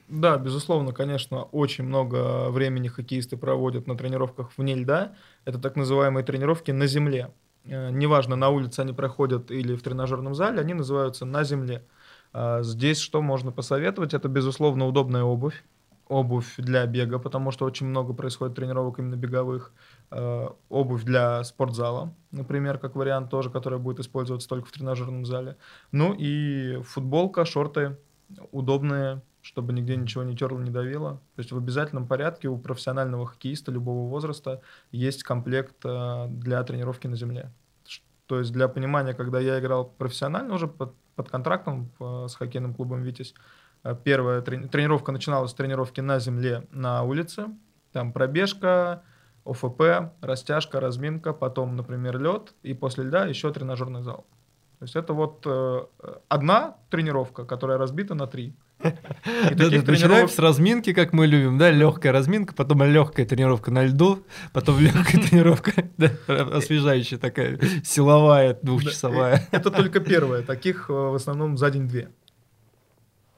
Да, безусловно, конечно, очень много времени хоккеисты проводят на тренировках вне льда. Это так называемые тренировки на земле. Э, Неважно, на улице они проходят или в тренажерном зале, они называются на земле. А Здесь что можно посоветовать? Это, безусловно, удобная обувь. Обувь для бега, потому что очень много происходит тренировок именно беговых. Э, Обувь для спортзала, например, как вариант тоже, которая будет использоваться только в тренажерном зале. Ну и футболка, шорты удобные, чтобы нигде ничего не терло, не давило. То есть в обязательном порядке у профессионального хоккеиста любого возраста есть комплект э, для тренировки на земле. То есть для понимания, когда я играл профессионально уже под, под контрактом э, с хоккейным клубом «Витязь», э, первая трени- тренировка начиналась с тренировки на земле на улице. Там пробежка, ОФП, растяжка, разминка, потом, например, лед, и после льда еще тренажерный зал. То есть это вот одна тренировка, которая разбита на три. И Да, таких да, Начинаем с разминки, как мы любим, да, легкая разминка, потом легкая тренировка на льду, потом легкая тренировка, да, освежающая такая, силовая, двухчасовая. Это только первое. Таких э, в основном за день-две.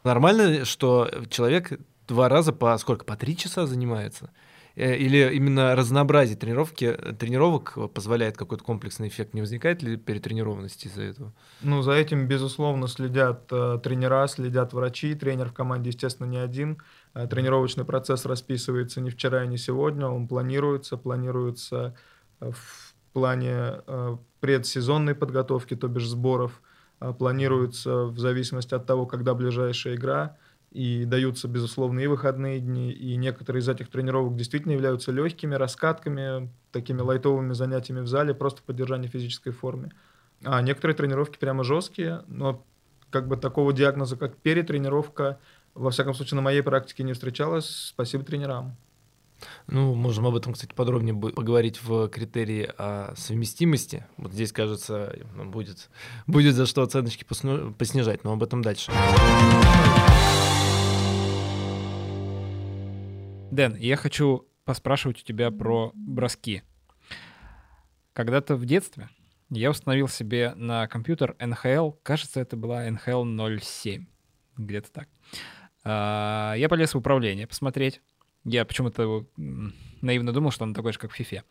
Нормально, что человек два раза по сколько? По три часа занимается? Э, Или именно разнообразие тренировки, э, тренировок позволяет какой-то комплексный эффект? Не возникает ли перетренированности из-за этого? Ну, за этим, безусловно, следят э, тренера, следят врачи. Тренер в команде, естественно, не один. Э, тренировочный процесс расписывается не вчера и не сегодня. Он планируется, планируется э, в плане э, предсезонной подготовки, то бишь сборов. Э, планируется в зависимости от того, когда ближайшая игра. И даются, безусловно, и выходные дни. И некоторые из этих тренировок действительно являются легкими, раскатками, такими лайтовыми занятиями в зале, просто поддержание физической формы. А некоторые тренировки прямо жесткие, но как бы такого диагноза, как перетренировка, во всяком случае, на моей практике не встречалось. Спасибо тренерам. Ну, можем об этом, кстати, подробнее поговорить в критерии о совместимости. Вот здесь, кажется, будет, будет за что оценочки поснижать, но об этом дальше. Дэн, я хочу поспрашивать у тебя про броски. Когда-то в детстве я установил себе на компьютер NHL, кажется, это была NHL 07, где-то так. А, Я полез в управление посмотреть. Я почему-то наивно думал, что оно такое же, как в FIFA.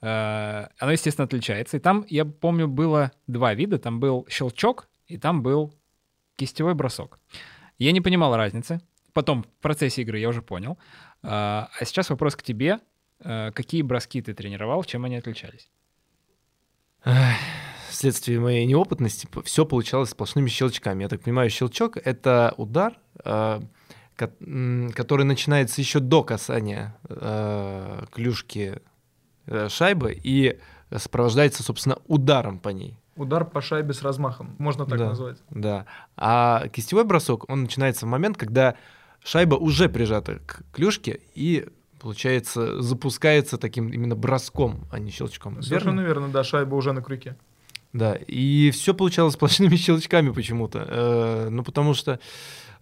А, Оно, естественно, отличается. И там, я помню, было два вида. Там был щелчок, и там был кистевой бросок. Я не понимал разницы. потом в процессе игры, я уже понял. А а сейчас вопрос к тебе. Э, Какие броски ты тренировал, чем они отличались? Вследствие моей неопытности все получалось сплошными щелчками. Я так понимаю, щелчок — это удар, м, который начинается еще до касания клюшки э, шайбы и сопровождается, собственно, ударом по ней. Удар по шайбе с размахом, можно так Да. назвать. Да. А кистевой бросок, он начинается в момент, когда шайба уже прижата к клюшке и, получается, запускается таким именно броском, а не щелчком. Совершенно Верно? верно, да, шайба уже на крюке. Да. И все получалось сплошными щелчками почему-то. Э, ну, потому что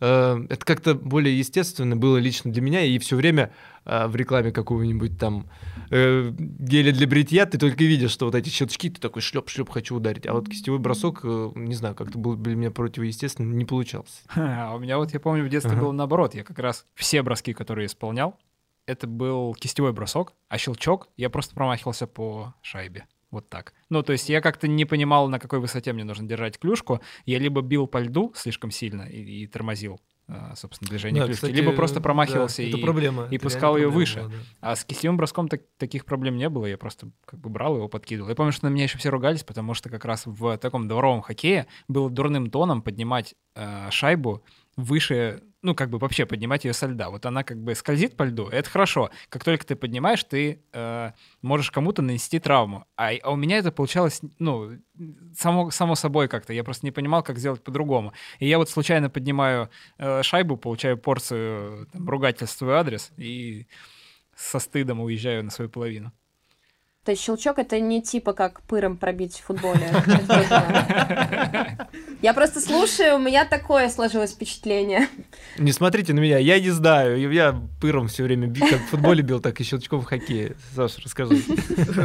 э, это как-то более естественно было лично для меня, и все время э, в рекламе какого-нибудь там э, геля для бритья ты только видишь, что вот эти щелчки, ты такой шлеп-шлеп хочу ударить. А вот кистевой бросок, э, не знаю, как-то был для меня противоестественно, не получался. А у меня вот, я помню, в детстве Ага. было наоборот. Я как раз все броски, которые исполнял, это был кистевой бросок, а щелчок я просто промахивался по шайбе. Вот так. Ну, то есть я как-то не понимал, на какой высоте мне нужно держать клюшку. Я либо бил по льду слишком сильно и, и тормозил, а, собственно, движение Да, клюшки, кстати, либо просто да, промахивался это и, проблема, и пускал ее выше. была, да. А с кистевым броском так- таких проблем не было, я просто как бы брал его, подкидывал. Я помню, что на меня еще все ругались, потому что как раз в таком дворовом хоккее было дурным тоном поднимать э, шайбу выше, ну как бы вообще поднимать ее со льда. Вот она как бы скользит по льду, это хорошо. Как только ты поднимаешь, ты э, можешь кому-то нанести травму. А, а у меня это получалось, ну, само, само собой как-то. Я просто не понимал, как сделать по-другому. И я вот случайно поднимаю э, шайбу, получаю порцию там, ругательств в свой адрес и со стыдом уезжаю на свою половину. То есть щелчок это не типа как пыром пробить в футболе. Я просто слушаю, у меня такое сложилось впечатление. Не смотрите на меня, я не знаю. Я пыром все время бил, как в футболе бил, так и щелчком в хоккее. Саша, расскажи.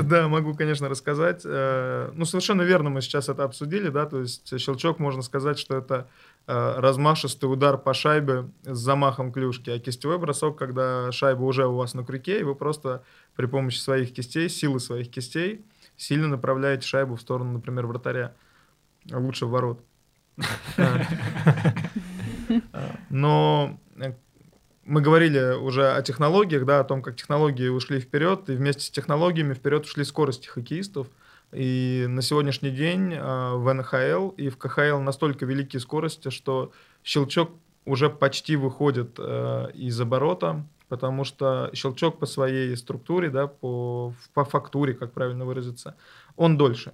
Да, могу, конечно, рассказать. Э, Ну, совершенно верно мы сейчас это обсудили, да, то есть щелчок, можно сказать, что это размашистый удар по шайбе с замахом клюшки, а кистевой бросок, когда шайба уже у вас на крюке, и вы просто при помощи своих кистей, силы своих кистей, сильно направляете шайбу в сторону, например, вратаря, лучше в ворот. Но э, мы говорили уже о технологиях, да, о том, как технологии ушли вперед, и вместе с технологиями вперед ушли скорости хоккеистов. И на сегодняшний день э, в НХЛ и в КХЛ настолько великие скорости, что щелчок уже почти выходит э, из оборота, потому что щелчок по своей структуре, да, по, по фактуре, как правильно выразиться, он дольше.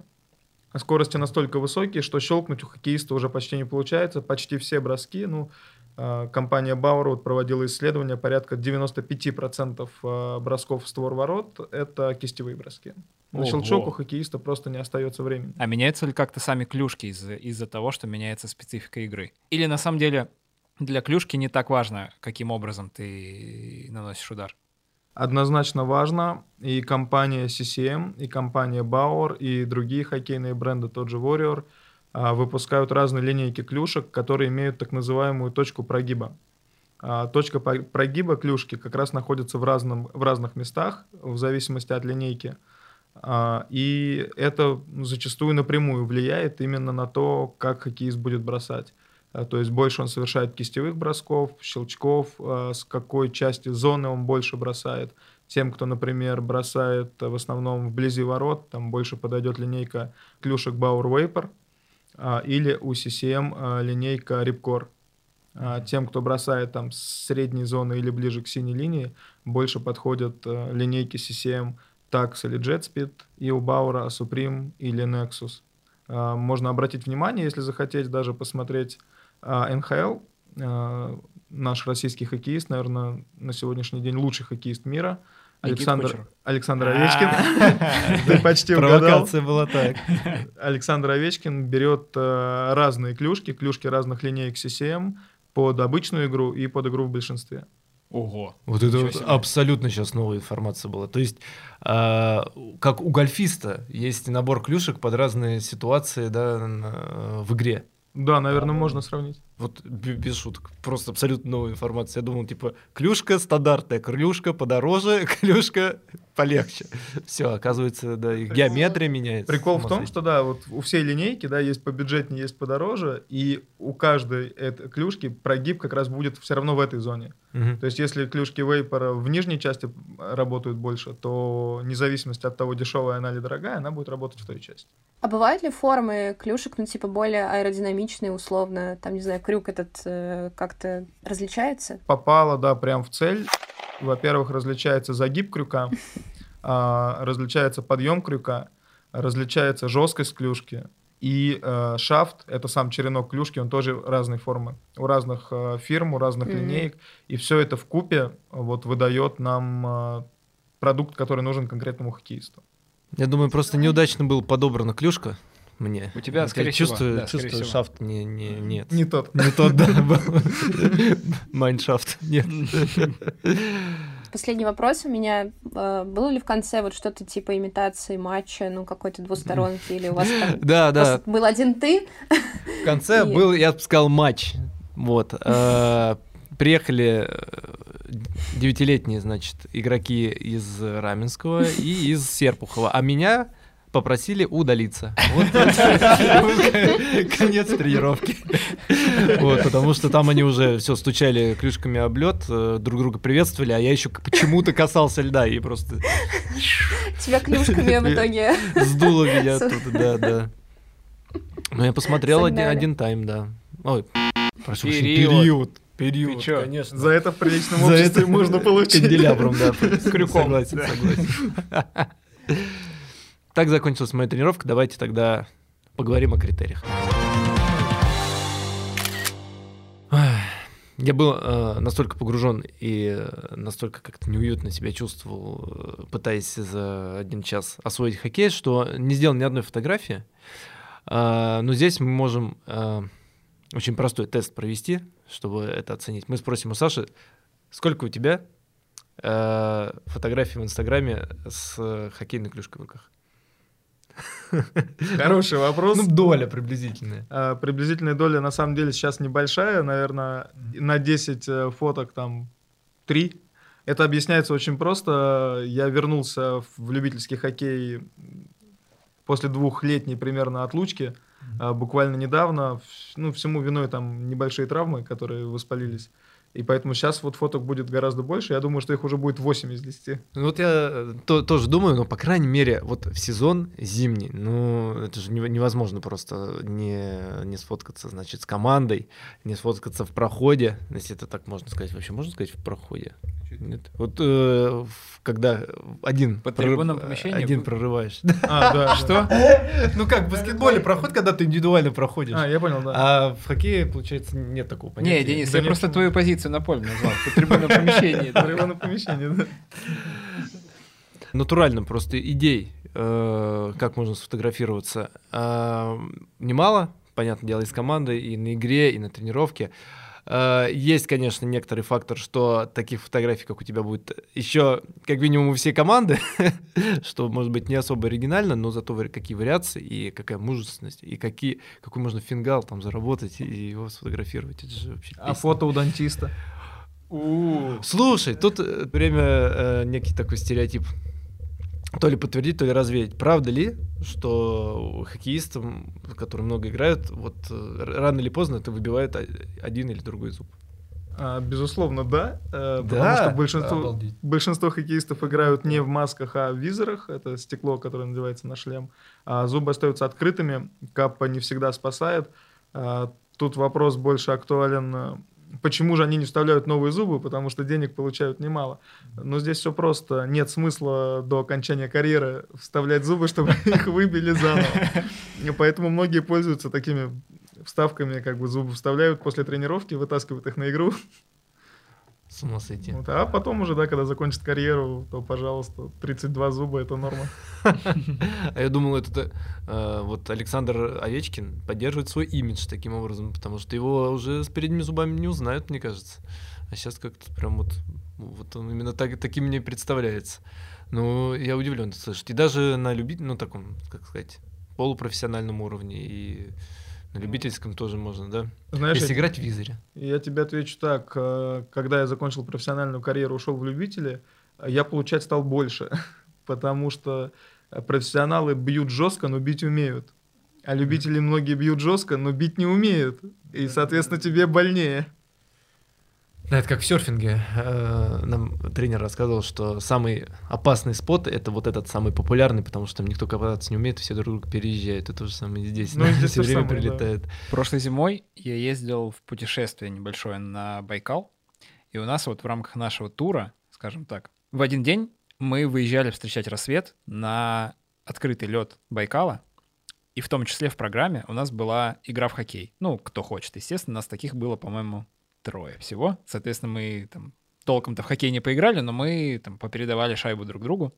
А Скорости настолько высокие, что щелкнуть у хоккеиста уже почти не получается. Почти все броски, ну, э, компания Bauer проводила исследование, порядка 95% э, бросков в створ ворот — это кистевые броски. На Ого. щелчок у хоккеиста просто не остается времени. А меняются ли как-то сами клюшки из- из-за того, что меняется специфика игры? Или на самом деле для клюшки не так важно, каким образом ты наносишь удар? Однозначно важно, и компания CCM, и компания Bauer, и другие хоккейные бренды, тот же Warrior, а, выпускают разные линейки клюшек, которые имеют так называемую точку прогиба. А, Точка прогиба клюшки как раз находится в, разном, в разных местах, в зависимости от линейки. А, И это зачастую напрямую влияет именно на то, как хоккеист будет бросать. А, То есть больше он совершает кистевых бросков, щелчков, а, с какой части зоны он больше бросает. Тем, кто, например, бросает в основном вблизи ворот, там больше подойдет линейка клюшек Vapor а, или у CCM а, линейка. А, Тем, кто бросает там с средней зоны или ближе к синей линии, больше подходят линейки CCM Tax или JetSpeed, и у Баура Supreme или Nexus. А, Можно обратить внимание, если захотеть даже посмотреть а, НХЛ. А, Наш российский хоккеист, наверное, на сегодняшний день лучший хоккеист мира. Александр. Александр Овечкин. Ты почти угадал. А. Провокация была так. Александр Овечкин берет разные клюшки, клюшки разных линеек CCM под обычную игру и под игру в большинстве. Ого. Вот это вот абсолютно сейчас новая информация была. То есть, а, как у гольфиста есть набор клюшек под разные ситуации да, на- в игре. Да, наверное, можно сравнить. Вот без шуток. Просто абсолютно новая информация. Я думал, типа, клюшка стандартная, клюшка подороже, клюшка полегче. Все, оказывается, да, их геометрия меняется. Прикол в том, что да, вот у всей линейки, да, есть побюджетнее, есть подороже, и у каждой этой клюшки прогиб как раз будет все равно в этой зоне. То есть, если клюшки Вейпора в нижней части работают больше, то независимость от того, дешевая она или дорогая, она будет работать в той части. А бывают ли формы клюшек, ну, типа, более аэродинамичные, условно? Там, не знаю, крюк этот э, как-то различается? Попало, да, прям в цель. Во-первых, различается загиб крюка, а, различается подъем крюка, различается жесткость клюшки. И э, шафт, это сам черенок клюшки, он тоже разной формы. У разных э, фирм, у разных Мгм. линеек. И все это в купе вот выдает нам э, продукт, который нужен конкретному хоккеисту. Я думаю, просто неудачно была подобрана клюшка мне. У тебя, Я скорее всего, чувствую, да, скорее чувствую, всего. шафт не, не, нет. Не тот. Не тот, да, был. Майншафт, нет. Последний вопрос у меня. Э, Было ли в конце вот что-то типа имитации матча, ну, какой-то двусторонки, или у вас там Да, да, был один ты? в конце был, я бы сказал, матч. Вот. э, Приехали э, девятилетние, значит, игроки из Раменского и из Серпухова, а меня попросили удалиться. Вот конец тренировки. Вот, потому что там они уже все стучали клюшками об лед, э, друг друга приветствовали, а я еще почему-то касался льда и просто Тебя клюшками в итоге. сдуло меня оттуда, да, да. Ну, я посмотрел один, один тайм, да. Ой, прошу прощения, Период. период. Период, Ты чё? конечно. За это в приличном За обществе это можно получить. Канделябром, да. крюком, Согласен, согласен. Так закончилась моя тренировка. Давайте тогда поговорим о критериях. Я был э, настолько погружен и э, настолько как-то неуютно себя чувствовал, э, пытаясь за один час освоить хоккей, что не сделал ни одной фотографии. А, но здесь мы можем э, очень простой тест провести, чтобы это оценить. Мы спросим у Саши, сколько у тебя э, фотографий в Инстаграме с э, хоккейной клюшкой в руках? Хороший вопрос. Ну, доля приблизительная. А, Приблизительная доля на самом деле сейчас небольшая, наверное, на 10 э, фоток там 3. Это объясняется очень просто. Я вернулся в любительский хоккей после двухлетней примерно отлучки, а, буквально недавно. Ну, всему виной там небольшие травмы, которые воспалились. И поэтому сейчас вот фоток будет гораздо больше. Я думаю, что их уже будет 8 из 10. Ну, Вот я э, то- тоже думаю, но, по крайней мере, вот в сезон зимний, ну, это же нево- невозможно просто не, не сфоткаться, значит, с командой, не сфоткаться в проходе, если это так можно сказать. Вообще можно сказать в проходе? Нет? Вот э, когда один, По прорыв- трибунам один прорываешь. А, да. Что? Ну как, в баскетболе проход, когда ты индивидуально проходишь. А, я понял, да. А в хоккее, получается, нет такого понятия. Не, Денис, я просто твою позицию на поле назвал. По трибунном помещении. Прямо на помещение, да. Натурально просто идей, э, как можно сфотографироваться, а, немало, понятное дело, из команды, и на игре, и на тренировке. Есть, конечно, некоторый фактор, что таких фотографий, как у тебя, будет еще, как минимум, у всей команды, что, может быть, не особо оригинально, но зато какие вариации, и какая мужественность, и какие, какой можно фингал там заработать и его сфотографировать. Это же вообще А песня. фото у дантиста? Слушай, тут э, время э, некий такой стереотип. То ли подтвердить, то ли развеять. Правда ли, что хоккеистам, которые много играют, вот э, рано или поздно это выбивает один или другой зуб? А, Безусловно, да. э, Потому Да? что большинство, Обалдеть. большинство хоккеистов играют не в масках, а в визорах. Это стекло, которое надевается на шлем. А зубы остаются открытыми. Каппа не всегда спасает. А, Тут вопрос больше актуален. Почему же они не вставляют новые зубы? Потому что денег получают немало. Но здесь все просто. Нет смысла до окончания карьеры вставлять зубы, чтобы их выбили заново. И Поэтому многие пользуются такими вставками, как бы зубы вставляют после тренировки, вытаскивают их на игру. С ума сойти. Вот, а потом уже, да, когда закончат карьеру, то, пожалуйста, 32 зуба это норма. А я думал, это э, вот Александр Овечкин поддерживает свой имидж таким образом, потому что его уже с передними зубами не узнают, мне кажется. А сейчас как-то прям вот, вот он именно так, таким мне представляется. Ну, я удивлен слышать. И даже на любитель, ну, таком, как сказать, полупрофессиональном уровне и На любительском тоже можно, да? Знаешь, Если я, играть в визоре. я тебе отвечу так. э, Когда я закончил профессиональную карьеру, ушел в любители, я получать стал больше. Потому что профессионалы бьют жестко, но бить умеют. А любители многие бьют жестко, но бить не умеют. И, соответственно, тебе больнее. Да, это как в серфинге. Э, Нам тренер рассказывал, что самый опасный спот — это вот этот самый популярный, потому что там никто копаться не умеет, все друг друга переезжают. Это то же самое здесь. Ну, здесь все время самое, да. прилетает. Прошлой зимой я ездил в путешествие небольшое на Байкал, и у нас вот в рамках нашего тура, скажем так, в один день мы выезжали встречать рассвет на открытый лед Байкала, и в том числе в программе у нас была игра в хоккей. Ну, кто хочет, естественно, нас таких было, по-моему, трое всего. Соответственно, мы там толком-то в хоккей не поиграли, но мы там попередавали шайбу друг другу.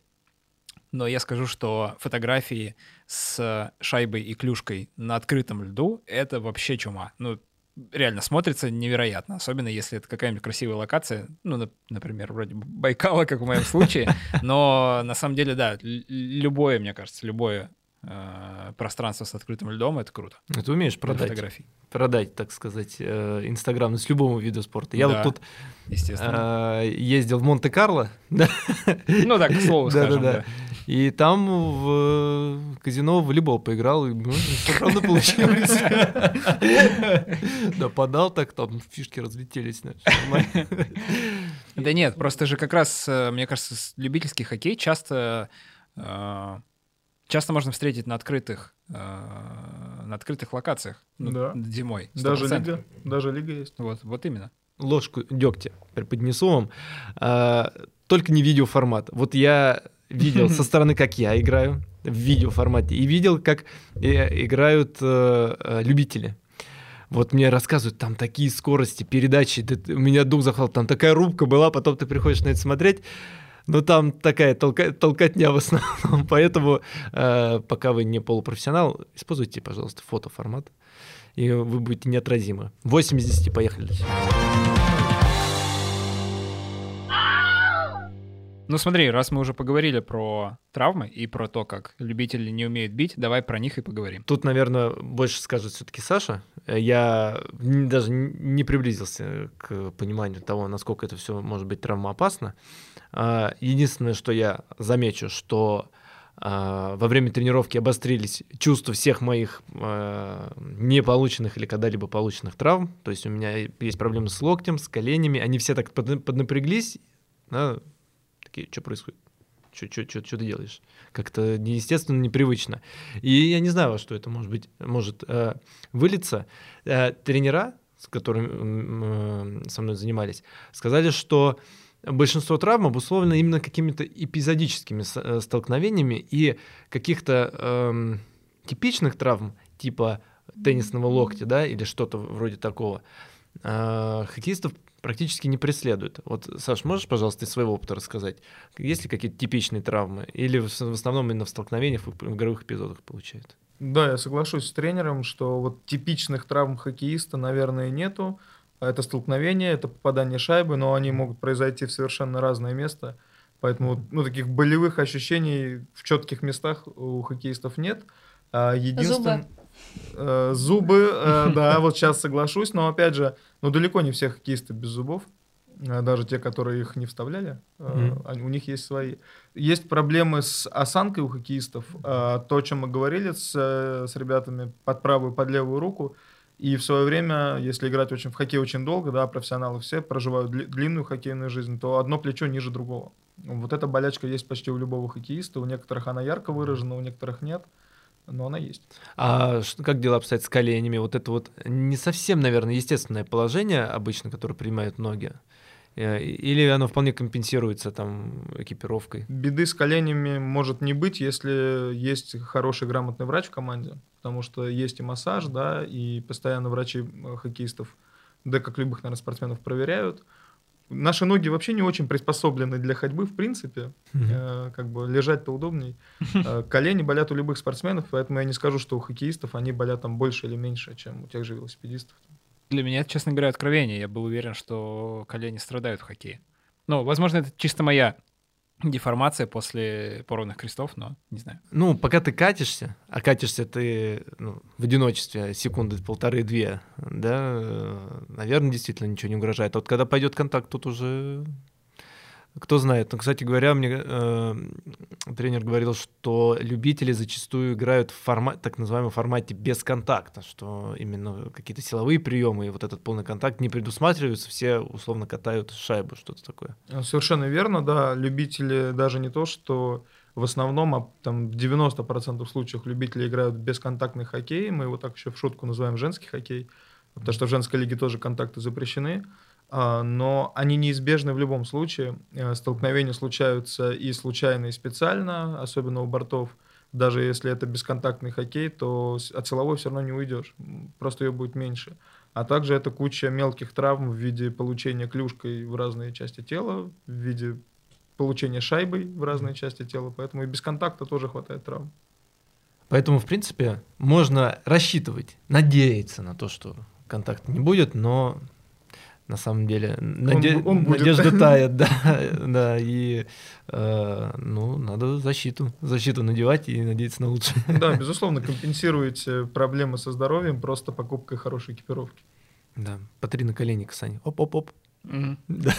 Но я скажу, что фотографии с шайбой и клюшкой на открытом льду — это вообще чума. Ну, реально смотрится невероятно, особенно если это какая-нибудь красивая локация, ну, нап- например, вроде Байкала, как в моем случае, но на самом деле, да, любое, мне кажется, любое э, пространство с открытым льдом — это круто. Ну, Ты умеешь продать, фотографий, продать, так сказать, э, Инстаграм с любому виду спорта. Я Да. вот тут естественно. э, ездил в Монте-Карло, Ну, так, к слову скажем, да. и там в э, казино в волейбол поиграл, и ну, всё правда получилось. Да, подал так, там фишки разлетелись. Да нет, просто же как раз, э, мне кажется, любительский хоккей часто часто можно встретить на открытых э, на открытых локациях ну, Да. зимой. Даже 100%. лига, даже лига есть. Вот, вот именно. ложку дегтя преподнесу вам. А, только не видеоформат. Вот я видел со стороны, как я играю в видеоформате, и видел, как э, играют э, э, любители. Вот мне рассказывают, там такие скорости, передачи, да ты- у меня дух захвал, там такая рубка была, потом ты приходишь на это смотреть, но там такая толка- толкотня в основном, поэтому э, пока вы не полупрофессионал, используйте, пожалуйста, фотоформат, и вы будете неотразимы. 8 из 10, Ну смотри, раз мы уже поговорили про травмы и про то, как любители не умеют бить, давай про них и поговорим. Тут, наверное, больше скажет все-таки Саша. Э, Я даже не приблизился к пониманию того, насколько это все может быть травмоопасно. А, Единственное, что я замечу, что а, во время тренировки обострились чувства всех моих а, неполученных или когда-либо полученных травм. То есть у меня есть проблемы с локтем, с коленями. Они все так подна- поднапряглись. да, такие, что происходит? Что ты делаешь? Как-то неестественно, непривычно. И я не знаю, во что это может быть, может э, вылиться. Э, тренера, с которыми э, со мной занимались, сказали, что большинство травм обусловлено именно какими-то эпизодическими с- э, столкновениями и каких-то эм, типичных травм, типа теннисного локтя, да, или что-то вроде такого, э, хоккеистов практически не преследует. Вот, Саш, можешь, пожалуйста, из своего опыта рассказать, есть ли какие-то типичные травмы, или в, основном именно в столкновениях, в, игровых эпизодах получается? Да, я соглашусь с тренером, что вот типичных травм хоккеиста, наверное, нету. Это столкновение, это попадание шайбы, но они могут произойти в совершенно разное место. Поэтому ну, таких болевых ощущений в четких местах у хоккеистов нет. А единственное... Э, Зубы, э, да, вот сейчас соглашусь, но опять же, ну далеко не все хоккеисты без зубов, э, даже те, которые их не вставляли, э, они- у них есть свои. Есть проблемы с осанкой у хоккеистов, э, то, о чем мы говорили с, с ребятами под правую, под левую руку, и в свое время, если играть очень, в хоккей очень долго, да, профессионалы все проживают дли- длинную хоккейную жизнь, то одно плечо ниже другого. Вот эта болячка есть почти у любого хоккеиста, у некоторых она ярко выражена, у некоторых нет, но она есть. А как дела обстоят с коленями? Вот это вот не совсем, наверное, естественное положение обычно, которое принимают ноги. Э, Или оно вполне компенсируется там экипировкой? Беды с коленями может не быть, если есть хороший грамотный врач в команде, потому что есть и массаж, да, и постоянно врачи э, хоккеистов, да как любых, наверное, спортсменов проверяют. Наши ноги вообще не очень приспособлены для ходьбы, в принципе. Э, как бы лежать-то удобней. Э, колени болят у любых спортсменов, поэтому я не скажу, что у хоккеистов они болят там больше или меньше, чем у тех же велосипедистов. Для меня это, честно говоря, откровение. Я был уверен, что колени страдают в хоккее. Ну, возможно, это чисто моя деформация после поровных крестов, но не знаю. Ну, пока ты катишься, а катишься ты ну, в одиночестве секунды полторы-две, да, наверное, действительно ничего не угрожает. А вот когда пойдет контакт, тут уже кто знает. Ну, кстати говоря, мне э, тренер говорил, что любители зачастую играют в формат, так называемом формате без контакта, что именно какие-то силовые приемы и вот этот полный контакт не предусматриваются, все условно катают шайбу, что-то такое. Совершенно верно, да. Любители даже не то, что в основном, а там в 90% случаев любители играют бесконтактный хоккей, мы его так еще в шутку называем женский хоккей, потому что в женской лиге тоже контакты запрещены. А, но они неизбежны в любом случае. Э, столкновения случаются и случайно, и специально, особенно у бортов. Даже если это бесконтактный хоккей, то от силовой все равно не уйдешь, просто ее будет меньше. А также это куча мелких травм в виде получения клюшкой в разные части тела, в виде получения шайбой в разные части тела, поэтому и без контакта тоже хватает травм. Поэтому, в принципе, можно рассчитывать, надеяться на то, что контакта не будет, но на самом деле. Наде... Он, он будет. Надежда тает, да, да, и э, ну, надо защиту, защиту надевать и надеяться на лучшее. Да, безусловно, компенсируете проблемы со здоровьем просто покупкой хорошей экипировки. Да, по три наколенника, Саня, оп-оп-оп. Да.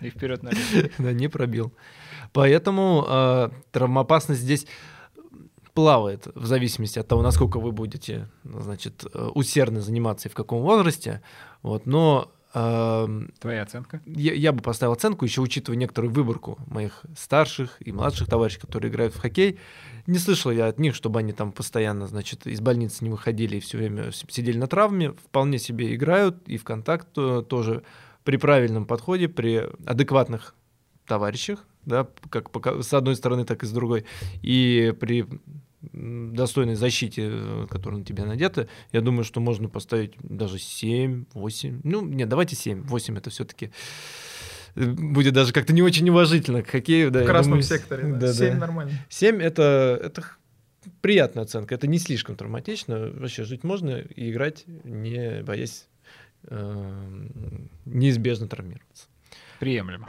И вперед налево. Да, не пробил. Поэтому э, травмоопасность здесь плавает в зависимости от того, насколько вы будете, значит, э, усердно заниматься и в каком возрасте. Вот, но Твоя оценка? Я, я бы поставил оценку, еще учитывая некоторую выборку моих старших и младших товарищей, которые играют в хоккей. Не слышал я от них, чтобы они там постоянно, значит, из больницы не выходили и все время сидели на травме. Вполне себе играют и в контакт тоже при правильном подходе, при адекватных товарищах, да, как с одной стороны, так и с другой, и при достойной защите, э, которая на тебя надета, я думаю, что можно поставить даже 7, 8. Ну, нет, давайте 7. 8 это все-таки э, будет даже как-то не очень уважительно к хоккею. Да, в красном думаю, секторе, да. да 7 да. нормально. 7 это, это приятная оценка, это не слишком травматично, вообще жить можно и играть, не боясь э, неизбежно травмироваться. Приемлемо.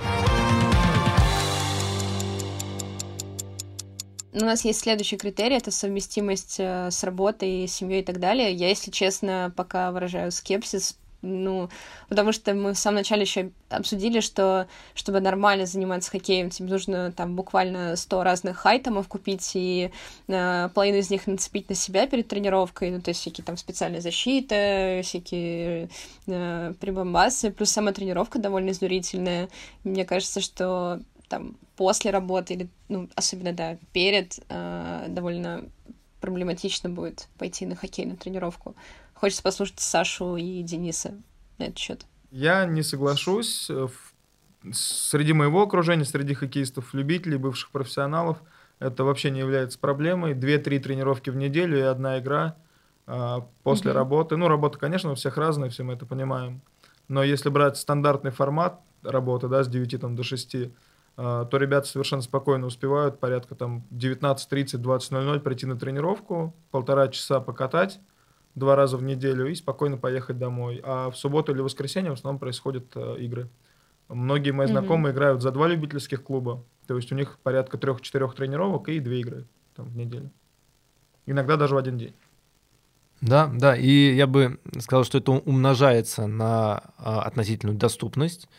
У нас есть следующий критерий, это совместимость э, с работой, семьей и так далее. Я, если честно, пока выражаю скепсис, ну, потому что мы в самом начале еще обсудили, что чтобы нормально заниматься хоккеем, тебе нужно там буквально 100 разных хайтомов купить и э, половину из них нацепить на себя перед тренировкой, ну, то есть всякие там специальные защиты, всякие э, прибамбасы, плюс сама тренировка довольно изнурительная. Мне кажется, что там после работы или, ну, особенно, да, перед, э, довольно проблематично будет пойти на хоккейную тренировку. Хочется послушать Сашу и Дениса на этот счет. Я не соглашусь. Среди моего окружения, среди хоккеистов-любителей, бывших профессионалов, это вообще не является проблемой. Две-три тренировки в неделю и одна игра а, после mm-hmm. работы. Ну, работа, конечно, у всех разная, все мы это понимаем. Но если брать стандартный формат работы, да, с 9 там, до 6, а, то ребята совершенно спокойно успевают порядка там 19.30, 20.00 прийти на тренировку, полтора часа покатать два раза в неделю и спокойно поехать домой. А в субботу или воскресенье в основном происходят э, игры. Многие мои mm-hmm. знакомые играют за два любительских клуба, то есть у них порядка трех-четырех тренировок и две игры там, в неделю. Иногда даже в один день. Да, да, и я бы сказал, что это умножается на а, относительную доступность.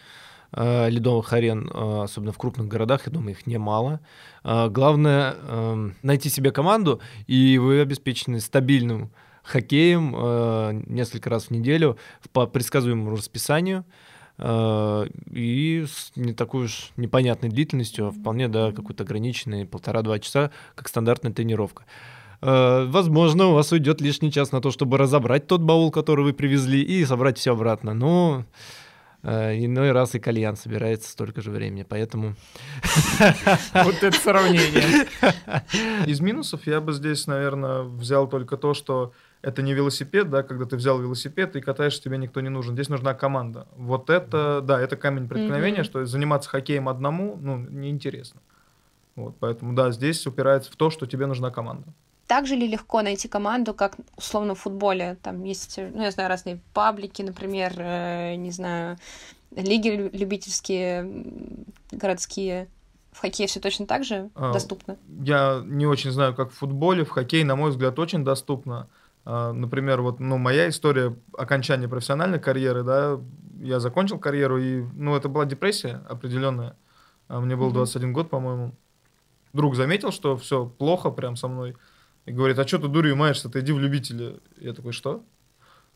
Э, ледовых арен, э, особенно в крупных городах, я думаю, их немало. Э, главное эм, найти себе команду, и вы обеспечены стабильным хоккеем несколько раз в неделю по предсказуемому расписанию и с не такой уж непонятной длительностью, а вполне да, какой-то ограниченной полтора-два часа, как стандартная тренировка. Возможно, у вас уйдет лишний час на то, чтобы разобрать тот баул, который вы привезли, и собрать все обратно. Но иной раз и кальян собирается столько же времени, поэтому... Вот это сравнение. Из минусов я бы здесь, наверное, взял только то, что это не велосипед, да, когда ты взял велосипед и катаешься, тебе никто не нужен. Здесь нужна команда. Вот это, да, это камень преткновения, что заниматься хоккеем одному, ну, неинтересно. Вот, поэтому, да, здесь упирается в то, что тебе нужна команда. Так же ли легко найти команду, как условно в футболе? Там есть, ну, я знаю, разные паблики, например, э, не знаю, лиги любительские, городские. В хоккее все точно так же А, доступно? Я не очень знаю, как в футболе. В хоккее, на мой взгляд, очень доступно. А, Например, вот, ну, моя история окончания профессиональной карьеры, да, я закончил карьеру, и, ну, это была депрессия определенная. А Мне был Мгм. 21 год, по-моему. Друг заметил, что все плохо прям со мной, и говорит, а что ты дурью маешься, ты иди в любители. Я такой, что?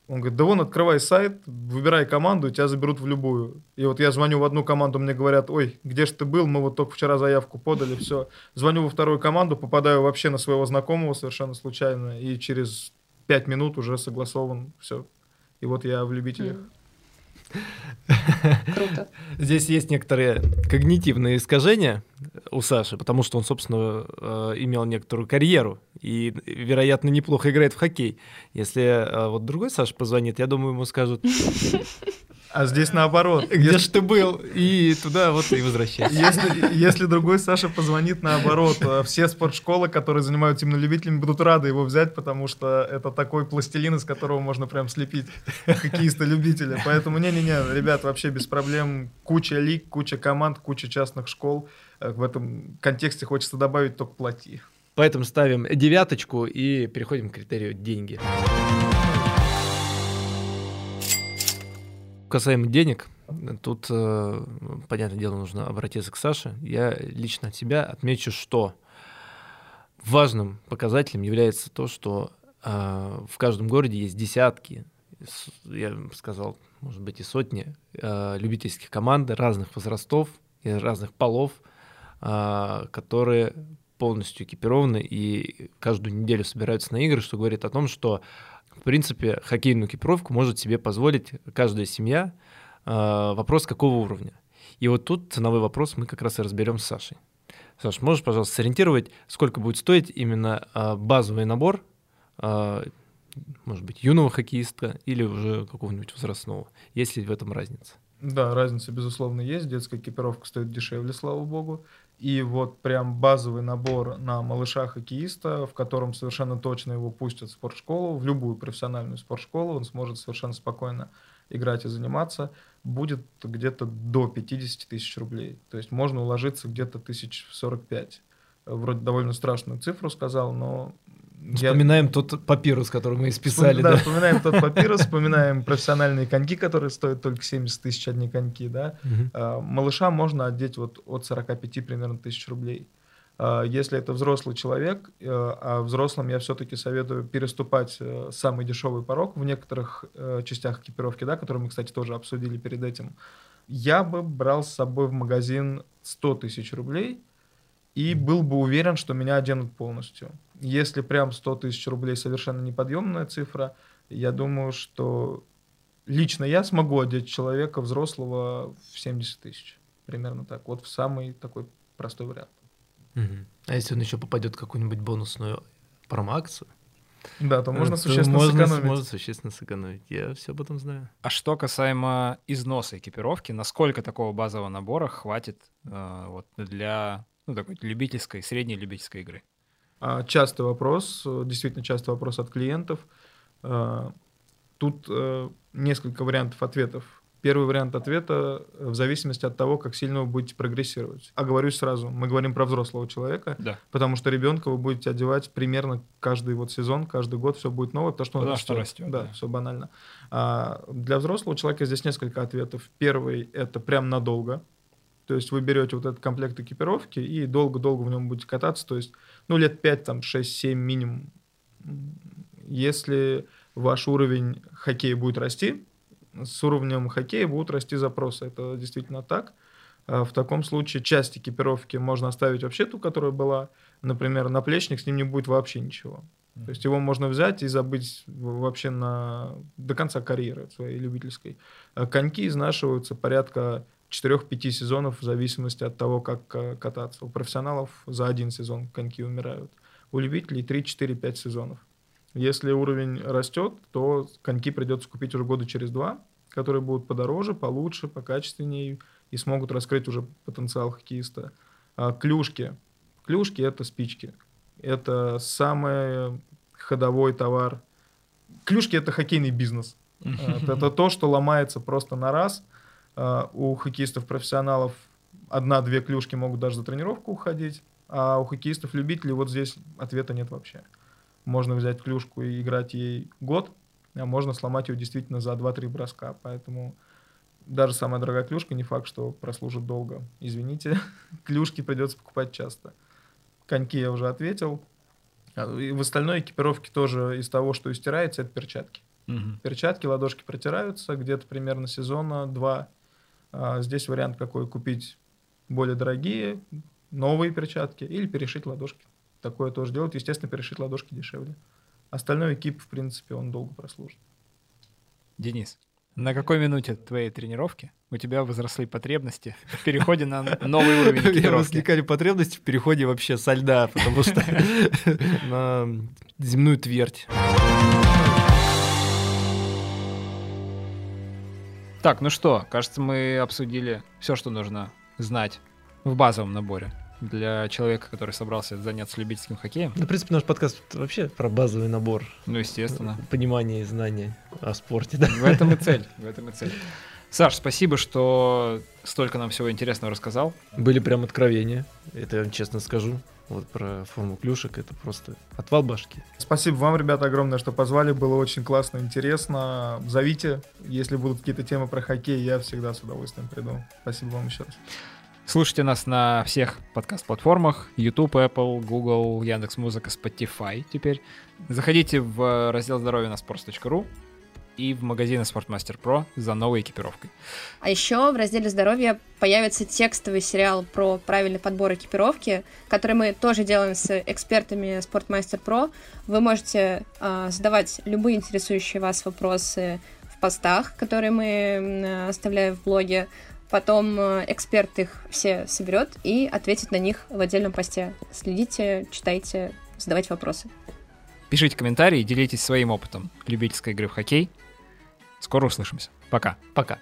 Он говорит, да вон, открывай сайт, выбирай команду, тебя заберут в любую. И вот я звоню в одну команду, мне говорят, ой, где же ты был, мы вот только вчера заявку подали, все. Звоню во вторую команду, попадаю вообще на своего знакомого совершенно случайно, и через пять минут уже согласован, все. И вот я в любителях. М. Круто. Здесь есть некоторые когнитивные искажения у Саши, потому что он, собственно, э, имел некоторую карьеру и, вероятно, неплохо играет в хоккей. Если э, вот другой Саша позвонит, я думаю, ему скажут, А здесь наоборот. где Если- же ты был? И туда вот и возвращайся. Если, если другой Саша позвонит наоборот, э, все спортшколы, которые занимаются именно любителями, будут рады его взять, потому что это такой пластилин, из которого можно прям слепить хоккеиста-любителя. Поэтому не-не-не, ребят, вообще без проблем. Куча лиг, куча команд, куча частных школ. Э, В этом контексте хочется добавить только плати. Поэтому ставим девяточку и переходим к критерию деньги. Касаемо денег, тут, э, понятное дело, нужно обратиться к Саше. Я лично от себя отмечу, что важным показателем является то, что э, в каждом городе есть десятки, я бы сказал, может быть, и сотни э, любительских команд разных возрастов и разных полов, которые полностью экипированы и каждую неделю собираются на игры, что говорит о том, что, в принципе, хоккейную экипировку может себе позволить каждая семья. А, Вопрос, какого уровня. И вот тут ценовой вопрос мы как раз и разберем с Сашей. Саш, можешь, пожалуйста, сориентировать, сколько будет стоить именно а, базовый набор, а, может быть, юного хоккеиста или уже какого-нибудь возрастного? Есть ли в этом разница? Да, разница, безусловно, есть. Детская экипировка стоит дешевле, слава богу. И вот прям базовый набор на малыша-хоккеиста, в котором совершенно точно его пустят в спортшколу, в любую профессиональную спортшколу, он сможет совершенно спокойно играть и заниматься, будет где-то до 50 тысяч рублей. То есть можно уложиться где-то тысяч в 45. Вроде довольно страшную цифру сказал, но... я- Вспоминаем тот папирус, который мы исписали. да, Да, вспоминаем тот папирус, вспоминаем профессиональные коньки, которые стоят только 70 тысяч одни коньки, да. А, Малыша можно одеть вот от 45 примерно тысяч рублей. А, Если это взрослый человек, э, а взрослым я все-таки советую переступать э, самый дешевый порог в некоторых э, частях экипировки, да, которые мы, кстати, тоже обсудили перед этим. Я бы брал с собой в магазин 100 тысяч рублей и был бы уверен, что меня оденут полностью. Если прям 100 тысяч рублей совершенно неподъемная цифра, я думаю, что лично я смогу одеть человека взрослого в 70 тысяч. Примерно так. Вот в самый такой простой вариант. Мгм. А если он еще попадет в какую-нибудь бонусную промоакцию, Да, то можно то существенно можно, сэкономить. можно существенно сэкономить. Я все об этом знаю. А что касаемо износа экипировки, насколько такого базового набора хватит э, вот для ну, такой любительской, средней любительской игры? А, Частый вопрос, э, действительно частый вопрос от клиентов. А, Тут э, несколько вариантов ответов. Первый вариант ответа э, в зависимости от того, как сильно вы будете прогрессировать. Оговорюсь сразу, мы говорим про взрослого человека, Да. потому что ребенка вы будете одевать примерно каждый вот сезон, каждый год все будет новое, потому что он что растет. растет, Да, да. все банально. А для взрослого человека здесь несколько ответов. Первый это прям надолго. То есть вы берете вот этот комплект экипировки и долго-долго в нем будете кататься. То есть, ну, лет 5, там, 6, 7 минимум. Если ваш уровень хоккея будет расти, с уровнем хоккея будут расти запросы. Это действительно так. А В таком случае часть экипировки можно оставить вообще ту, которая была. Например, наплечник, с ним не будет вообще ничего. То есть его можно взять и забыть вообще на, до конца карьеры своей любительской. А Коньки изнашиваются порядка 4-5 сезонов в зависимости от того, как э, кататься. У профессионалов за один сезон коньки умирают. У любителей 3-4-5 сезонов. Если уровень растет, то коньки придется купить уже года через два, которые будут подороже, получше, покачественнее и смогут раскрыть уже потенциал хоккеиста. А клюшки. Клюшки — это спички. Это самый ходовой товар. Клюшки — это хоккейный бизнес. Это то, что ломается просто на раз. А, У хоккеистов-профессионалов одна-две клюшки могут даже за тренировку уходить, а у хоккеистов-любителей вот здесь ответа нет вообще. Можно взять клюшку и играть ей год, а можно сломать ее действительно за 2-3 броска. Поэтому даже самая дорогая клюшка не факт, что прослужит долго. Извините, клюшки придется покупать часто. Коньки я уже ответил. А, и в остальной экипировке тоже из того, что стирается, это перчатки. Мгм. Перчатки, ладошки протираются где-то примерно сезона два. А, Здесь вариант какой купить более дорогие, новые перчатки или перешить ладошки. Такое тоже делают. Естественно, перешить ладошки дешевле. Остальной экип, в принципе, он долго прослужит. Денис, на какой минуте твоей тренировки у тебя возросли потребности в переходе на новый уровень У меня возникали потребности в переходе вообще со льда, потому что на земную твердь. Так, ну что, кажется, мы обсудили все, что нужно знать в базовом наборе для человека, который собрался заняться любительским хоккеем. Ну, в принципе, наш подкаст вообще про базовый набор Ну, естественно. понимания и знаний о спорте. Да? В этом и цель. В этом и цель. Саш, спасибо, что столько нам всего интересного рассказал. Были прям откровения, это я вам честно скажу. Вот про форму клюшек, это просто отвал башки. Спасибо вам, ребята, огромное, что позвали. Было очень классно, интересно. Зовите, если будут какие-то темы про хоккей, я всегда с удовольствием приду. Спасибо вам еще раз. Слушайте нас на всех подкаст-платформах. YouTube, Apple, Google, Яндекс.Музыка, Spotify теперь. Заходите в раздел здоровья на sports.ru и в магазины Sportmaster Pro за новой экипировкой. А еще в разделе здоровья появится текстовый сериал про правильный подбор экипировки, который мы тоже делаем с экспертами Спортмастер Про. Вы можете а, задавать любые интересующие вас вопросы в постах, которые мы оставляем в блоге. Потом э, эксперт их все соберет и ответит на них в отдельном посте. Следите, читайте, задавайте вопросы. Пишите комментарии, делитесь своим опытом любительской игры в хоккей. Скоро услышимся. Пока. Пока.